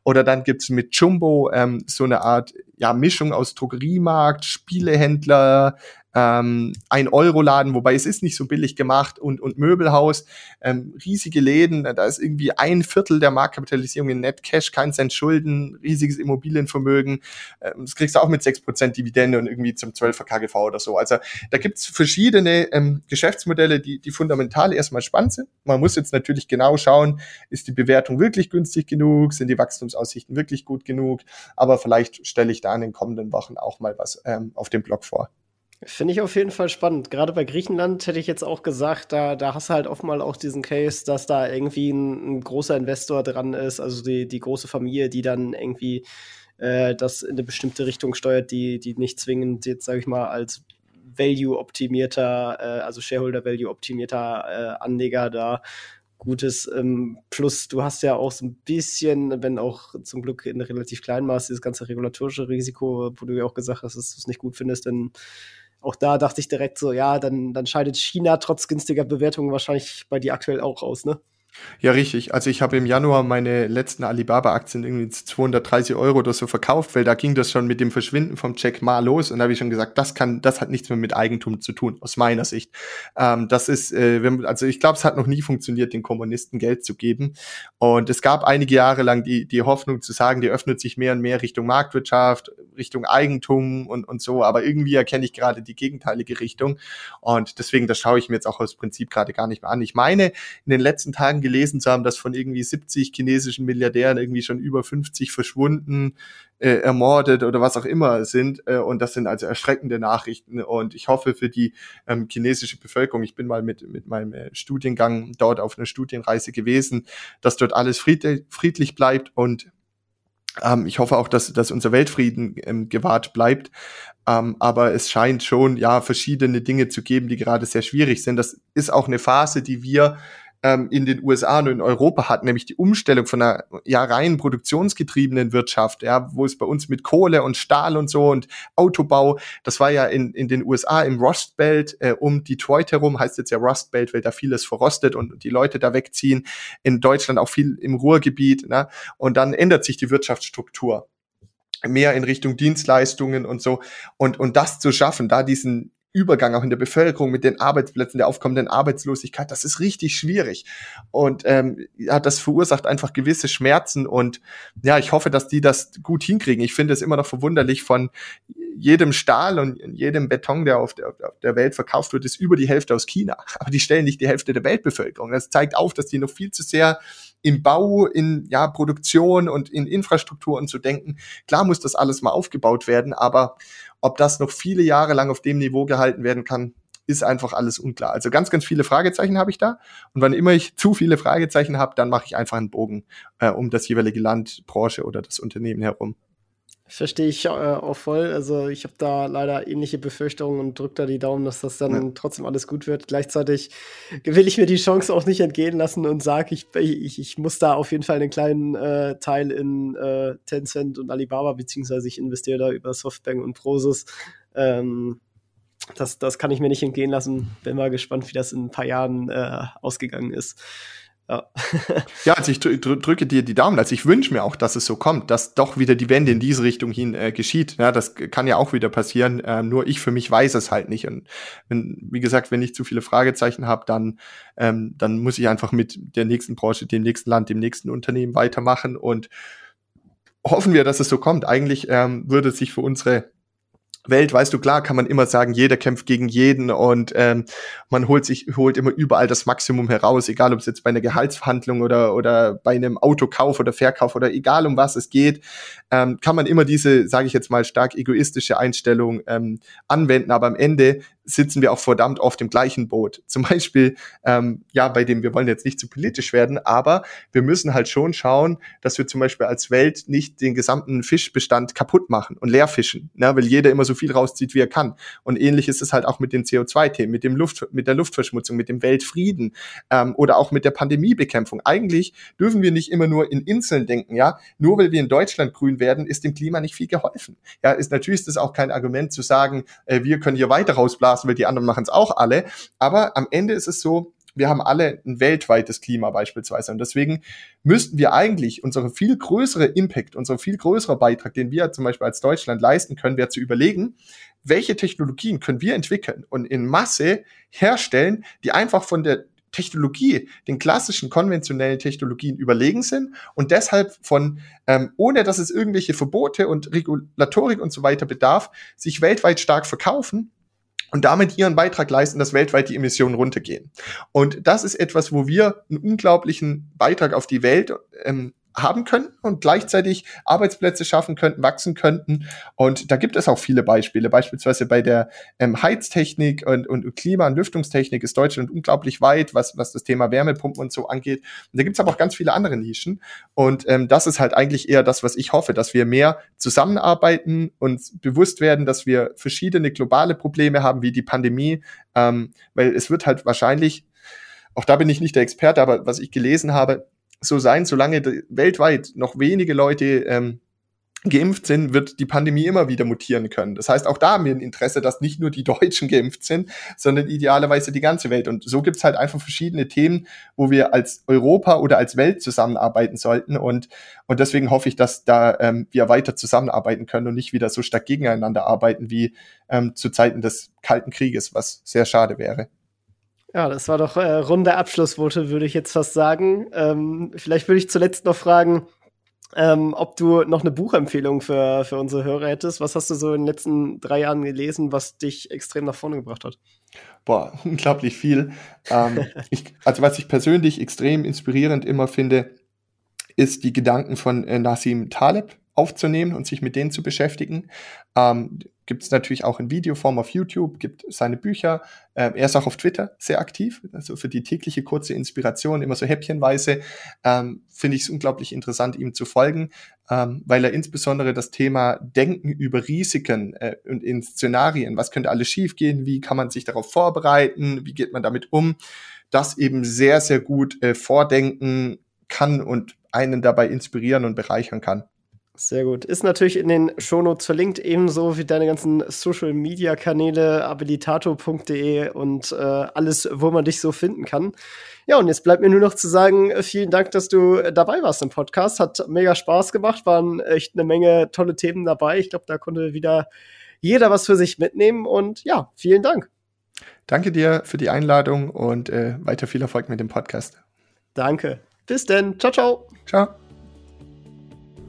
Oder dann gibt's mit Jumbo ähm, so eine Art ja, Mischung aus Drogeriemarkt, Spielehändler, ähm, ein Euro-Laden, wobei es ist nicht so billig gemacht und, und Möbelhaus, ähm, riesige Läden, da ist irgendwie ein Viertel der Marktkapitalisierung in Net Cash, kein Cent Schulden, riesiges Immobilienvermögen, ähm, das kriegst du auch mit sechs Prozent Dividende und irgendwie zum 12er KGV oder so. Also da gibt's verschiedene ähm, Geschäftsmodelle, die, die fundamental erstmal spannend sind. Man muss jetzt natürlich genau schauen, ist die Bewertung wirklich günstig genug, sind die Wachstumsaussichten wirklich gut genug, aber vielleicht stelle ich da in den kommenden Wochen auch mal was ähm, auf dem Blog vor. Finde ich auf jeden Fall spannend. Gerade bei Griechenland hätte ich jetzt auch gesagt, da, da hast du halt oft mal auch diesen Case, dass da irgendwie ein, ein großer Investor dran ist, also die, die große Familie, die dann irgendwie äh, das in eine bestimmte Richtung steuert, die, die nicht zwingend jetzt, sage ich mal, als Value-optimierter, äh, also Shareholder-Value-optimierter äh, Anleger da Gutes. Ähm, plus, du hast ja auch so ein bisschen, wenn auch zum Glück in relativ kleinem Maß, dieses ganze regulatorische Risiko, wo du ja auch gesagt hast, dass du es nicht gut findest, denn auch da dachte ich direkt so, ja, dann, dann scheidet China trotz günstiger Bewertungen wahrscheinlich bei dir aktuell auch aus, ne? Ja, richtig. Also ich habe im Januar meine letzten Alibaba-Aktien irgendwie 230 Euro oder so verkauft, weil da ging das schon mit dem Verschwinden vom Jack Ma los und da habe ich schon gesagt, das kann, das hat nichts mehr mit Eigentum zu tun, aus meiner Sicht. Ähm, das ist, äh, also ich glaube, es hat noch nie funktioniert, den Kommunisten Geld zu geben. Und es gab einige Jahre lang die, die Hoffnung zu sagen, die öffnet sich mehr und mehr Richtung Marktwirtschaft, Richtung Eigentum und, und so, aber irgendwie erkenne ich gerade die gegenteilige Richtung. Und deswegen, das schaue ich mir jetzt auch aus Prinzip gerade gar nicht mehr an. Ich meine, in den letzten Tagen gelesen zu haben, dass von irgendwie 70 chinesischen Milliardären irgendwie schon über 50 verschwunden, äh, ermordet oder was auch immer sind. Äh, und das sind also erschreckende Nachrichten. Und ich hoffe für die ähm, chinesische Bevölkerung, ich bin mal mit, mit meinem äh, Studiengang dort auf einer Studienreise gewesen, dass dort alles friedlich, friedlich bleibt und ähm, ich hoffe auch, dass, dass unser Weltfrieden ähm, gewahrt bleibt. Ähm, aber es scheint schon, ja, verschiedene Dinge zu geben, die gerade sehr schwierig sind. Das ist auch eine Phase, die wir ähm, in den USA und in Europa hat, nämlich die Umstellung von einer ja rein produktionsgetriebenen Wirtschaft, ja, wo es bei uns mit Kohle und Stahl und so und Autobau, das war ja in, in den USA im Rust Belt äh, um Detroit herum, heißt jetzt ja Rust Belt, weil da vieles verrostet und die Leute da wegziehen. In Deutschland auch viel im Ruhrgebiet, ne? Und dann ändert sich die Wirtschaftsstruktur mehr in Richtung Dienstleistungen und so. Und, und das zu schaffen, da diesen Übergang auch in der Bevölkerung mit den Arbeitsplätzen, der aufkommenden Arbeitslosigkeit, das ist richtig schwierig. Und ähm, ja, das verursacht einfach gewisse Schmerzen und ja, ich hoffe, dass die das gut hinkriegen. Ich finde es immer noch verwunderlich von jedem Stahl und jedem Beton, der auf der, auf der Welt verkauft wird, ist über die Hälfte aus China. Aber die stellen nicht die Hälfte der Weltbevölkerung. Das zeigt auf, dass die noch viel zu sehr im Bau, in ja, Produktion und in Infrastruktur und zu denken. Klar muss das alles mal aufgebaut werden, aber ob das noch viele Jahre lang auf dem Niveau gehalten werden kann, ist einfach alles unklar. Also ganz, ganz viele Fragezeichen habe ich da. Und wann immer ich zu viele Fragezeichen habe, dann mache ich einfach einen Bogen äh, um das jeweilige Land, Branche oder das Unternehmen herum. Verstehe ich äh, auch voll. Also ich habe da leider ähnliche Befürchtungen und drücke da die Daumen, dass das dann ja. trotzdem alles gut wird. Gleichzeitig will ich mir die Chance auch nicht entgehen lassen und sage, ich, ich, ich muss da auf jeden Fall einen kleinen äh, Teil in äh, Tencent und Alibaba, beziehungsweise ich investiere da über Softbank und Prosus. Ähm, das, das kann ich mir nicht entgehen lassen. Bin mal gespannt, wie das in ein paar Jahren äh, ausgegangen ist. Ja. ja, also ich drücke dir die Daumen. Also ich wünsche mir auch, dass es so kommt, dass doch wieder die Wende in diese Richtung hin äh, geschieht. Ja, das kann ja auch wieder passieren. Ähm, nur ich für mich weiß es halt nicht. Und wenn, wie gesagt, wenn ich zu viele Fragezeichen habe, dann, ähm, dann muss ich einfach mit der nächsten Branche, dem nächsten Land, dem nächsten Unternehmen weitermachen und hoffen wir, dass es so kommt. Eigentlich ähm, würde es sich für unsere Welt, weißt du, klar kann man immer sagen, jeder kämpft gegen jeden und ähm, man holt sich, holt immer überall das Maximum heraus, egal ob es jetzt bei einer Gehaltsverhandlung oder, oder bei einem Autokauf oder Verkauf oder egal um was es geht, ähm, kann man immer diese, sage ich jetzt mal, stark egoistische Einstellung ähm, anwenden, aber am Ende sitzen wir auch verdammt oft im gleichen Boot. Zum Beispiel, ähm, ja, bei dem, wir wollen jetzt nicht zu politisch werden, aber wir müssen halt schon schauen, dass wir zum Beispiel als Welt nicht den gesamten Fischbestand kaputt machen und leer fischen, ne, weil jeder immer so viel rauszieht, wie er kann. Und ähnlich ist es halt auch mit den CO2-Themen, mit dem Luft, mit der Luftverschmutzung, mit dem Weltfrieden ähm, oder auch mit der Pandemiebekämpfung. Eigentlich dürfen wir nicht immer nur in Inseln denken, ja. Nur weil wir in Deutschland grün werden, ist dem Klima nicht viel geholfen. Ja, ist natürlich ist das auch kein Argument zu sagen, äh, wir können hier weiter rausblasen Straßen will, die anderen machen es auch alle. Aber am Ende ist es so, wir haben alle ein weltweites Klima beispielsweise. Und deswegen müssten wir eigentlich unsere viel größere Impact, unser viel größerer Beitrag, den wir zum Beispiel als Deutschland leisten können, wäre zu überlegen, welche Technologien können wir entwickeln und in Masse herstellen, die einfach von der Technologie, den klassischen konventionellen Technologien überlegen sind und deshalb von, ähm, ohne dass es irgendwelche Verbote und Regulatorik und so weiter bedarf, sich weltweit stark verkaufen und damit ihren Beitrag leisten, dass weltweit die Emissionen runtergehen. Und das ist etwas, wo wir einen unglaublichen Beitrag auf die Welt ähm, haben könnten und gleichzeitig Arbeitsplätze schaffen könnten, wachsen könnten. Und da gibt es auch viele Beispiele. Beispielsweise bei der ähm, Heiztechnik und, und Klima- und Lüftungstechnik ist Deutschland unglaublich weit, was, was das Thema Wärmepumpen und so angeht. Und da gibt es aber auch ganz viele andere Nischen. Und ähm, das ist halt eigentlich eher das, was ich hoffe, dass wir mehr zusammenarbeiten und bewusst werden, dass wir verschiedene globale Probleme haben, wie die Pandemie. Ähm, weil es wird halt wahrscheinlich, auch da bin ich nicht der Experte, aber was ich gelesen habe, so sein, solange weltweit noch wenige Leute ähm, geimpft sind, wird die Pandemie immer wieder mutieren können. Das heißt, auch da haben wir ein Interesse, dass nicht nur die Deutschen geimpft sind, sondern idealerweise die ganze Welt. Und so gibt es halt einfach verschiedene Themen, wo wir als Europa oder als Welt zusammenarbeiten sollten. Und, und deswegen hoffe ich, dass da ähm, wir weiter zusammenarbeiten können und nicht wieder so stark gegeneinander arbeiten wie ähm, zu Zeiten des Kalten Krieges, was sehr schade wäre. Ja, das war doch äh, runde Abschlussworte, würde ich jetzt fast sagen. Ähm, vielleicht würde ich zuletzt noch fragen, ähm, ob du noch eine Buchempfehlung für, für unsere Hörer hättest. Was hast du so in den letzten drei Jahren gelesen, was dich extrem nach vorne gebracht hat? Boah, unglaublich viel. ähm, ich, also was ich persönlich extrem inspirierend immer finde, ist die Gedanken von äh, Nassim Taleb aufzunehmen und sich mit denen zu beschäftigen. Ähm, gibt es natürlich auch in Videoform auf YouTube, gibt seine Bücher. Ähm, er ist auch auf Twitter sehr aktiv, also für die tägliche kurze Inspiration, immer so häppchenweise. Ähm, Finde ich es unglaublich interessant, ihm zu folgen, ähm, weil er insbesondere das Thema Denken über Risiken äh, und in Szenarien, was könnte alles schiefgehen, wie kann man sich darauf vorbereiten, wie geht man damit um, das eben sehr, sehr gut äh, vordenken kann und einen dabei inspirieren und bereichern kann. Sehr gut. Ist natürlich in den Shownotes verlinkt, ebenso wie deine ganzen Social Media Kanäle, habilitato.de und äh, alles, wo man dich so finden kann. Ja, und jetzt bleibt mir nur noch zu sagen, vielen Dank, dass du dabei warst im Podcast. Hat mega Spaß gemacht, waren echt eine Menge tolle Themen dabei. Ich glaube, da konnte wieder jeder was für sich mitnehmen und ja, vielen Dank. Danke dir für die Einladung und äh, weiter viel Erfolg mit dem Podcast. Danke. Bis denn. Ciao, ciao. Ciao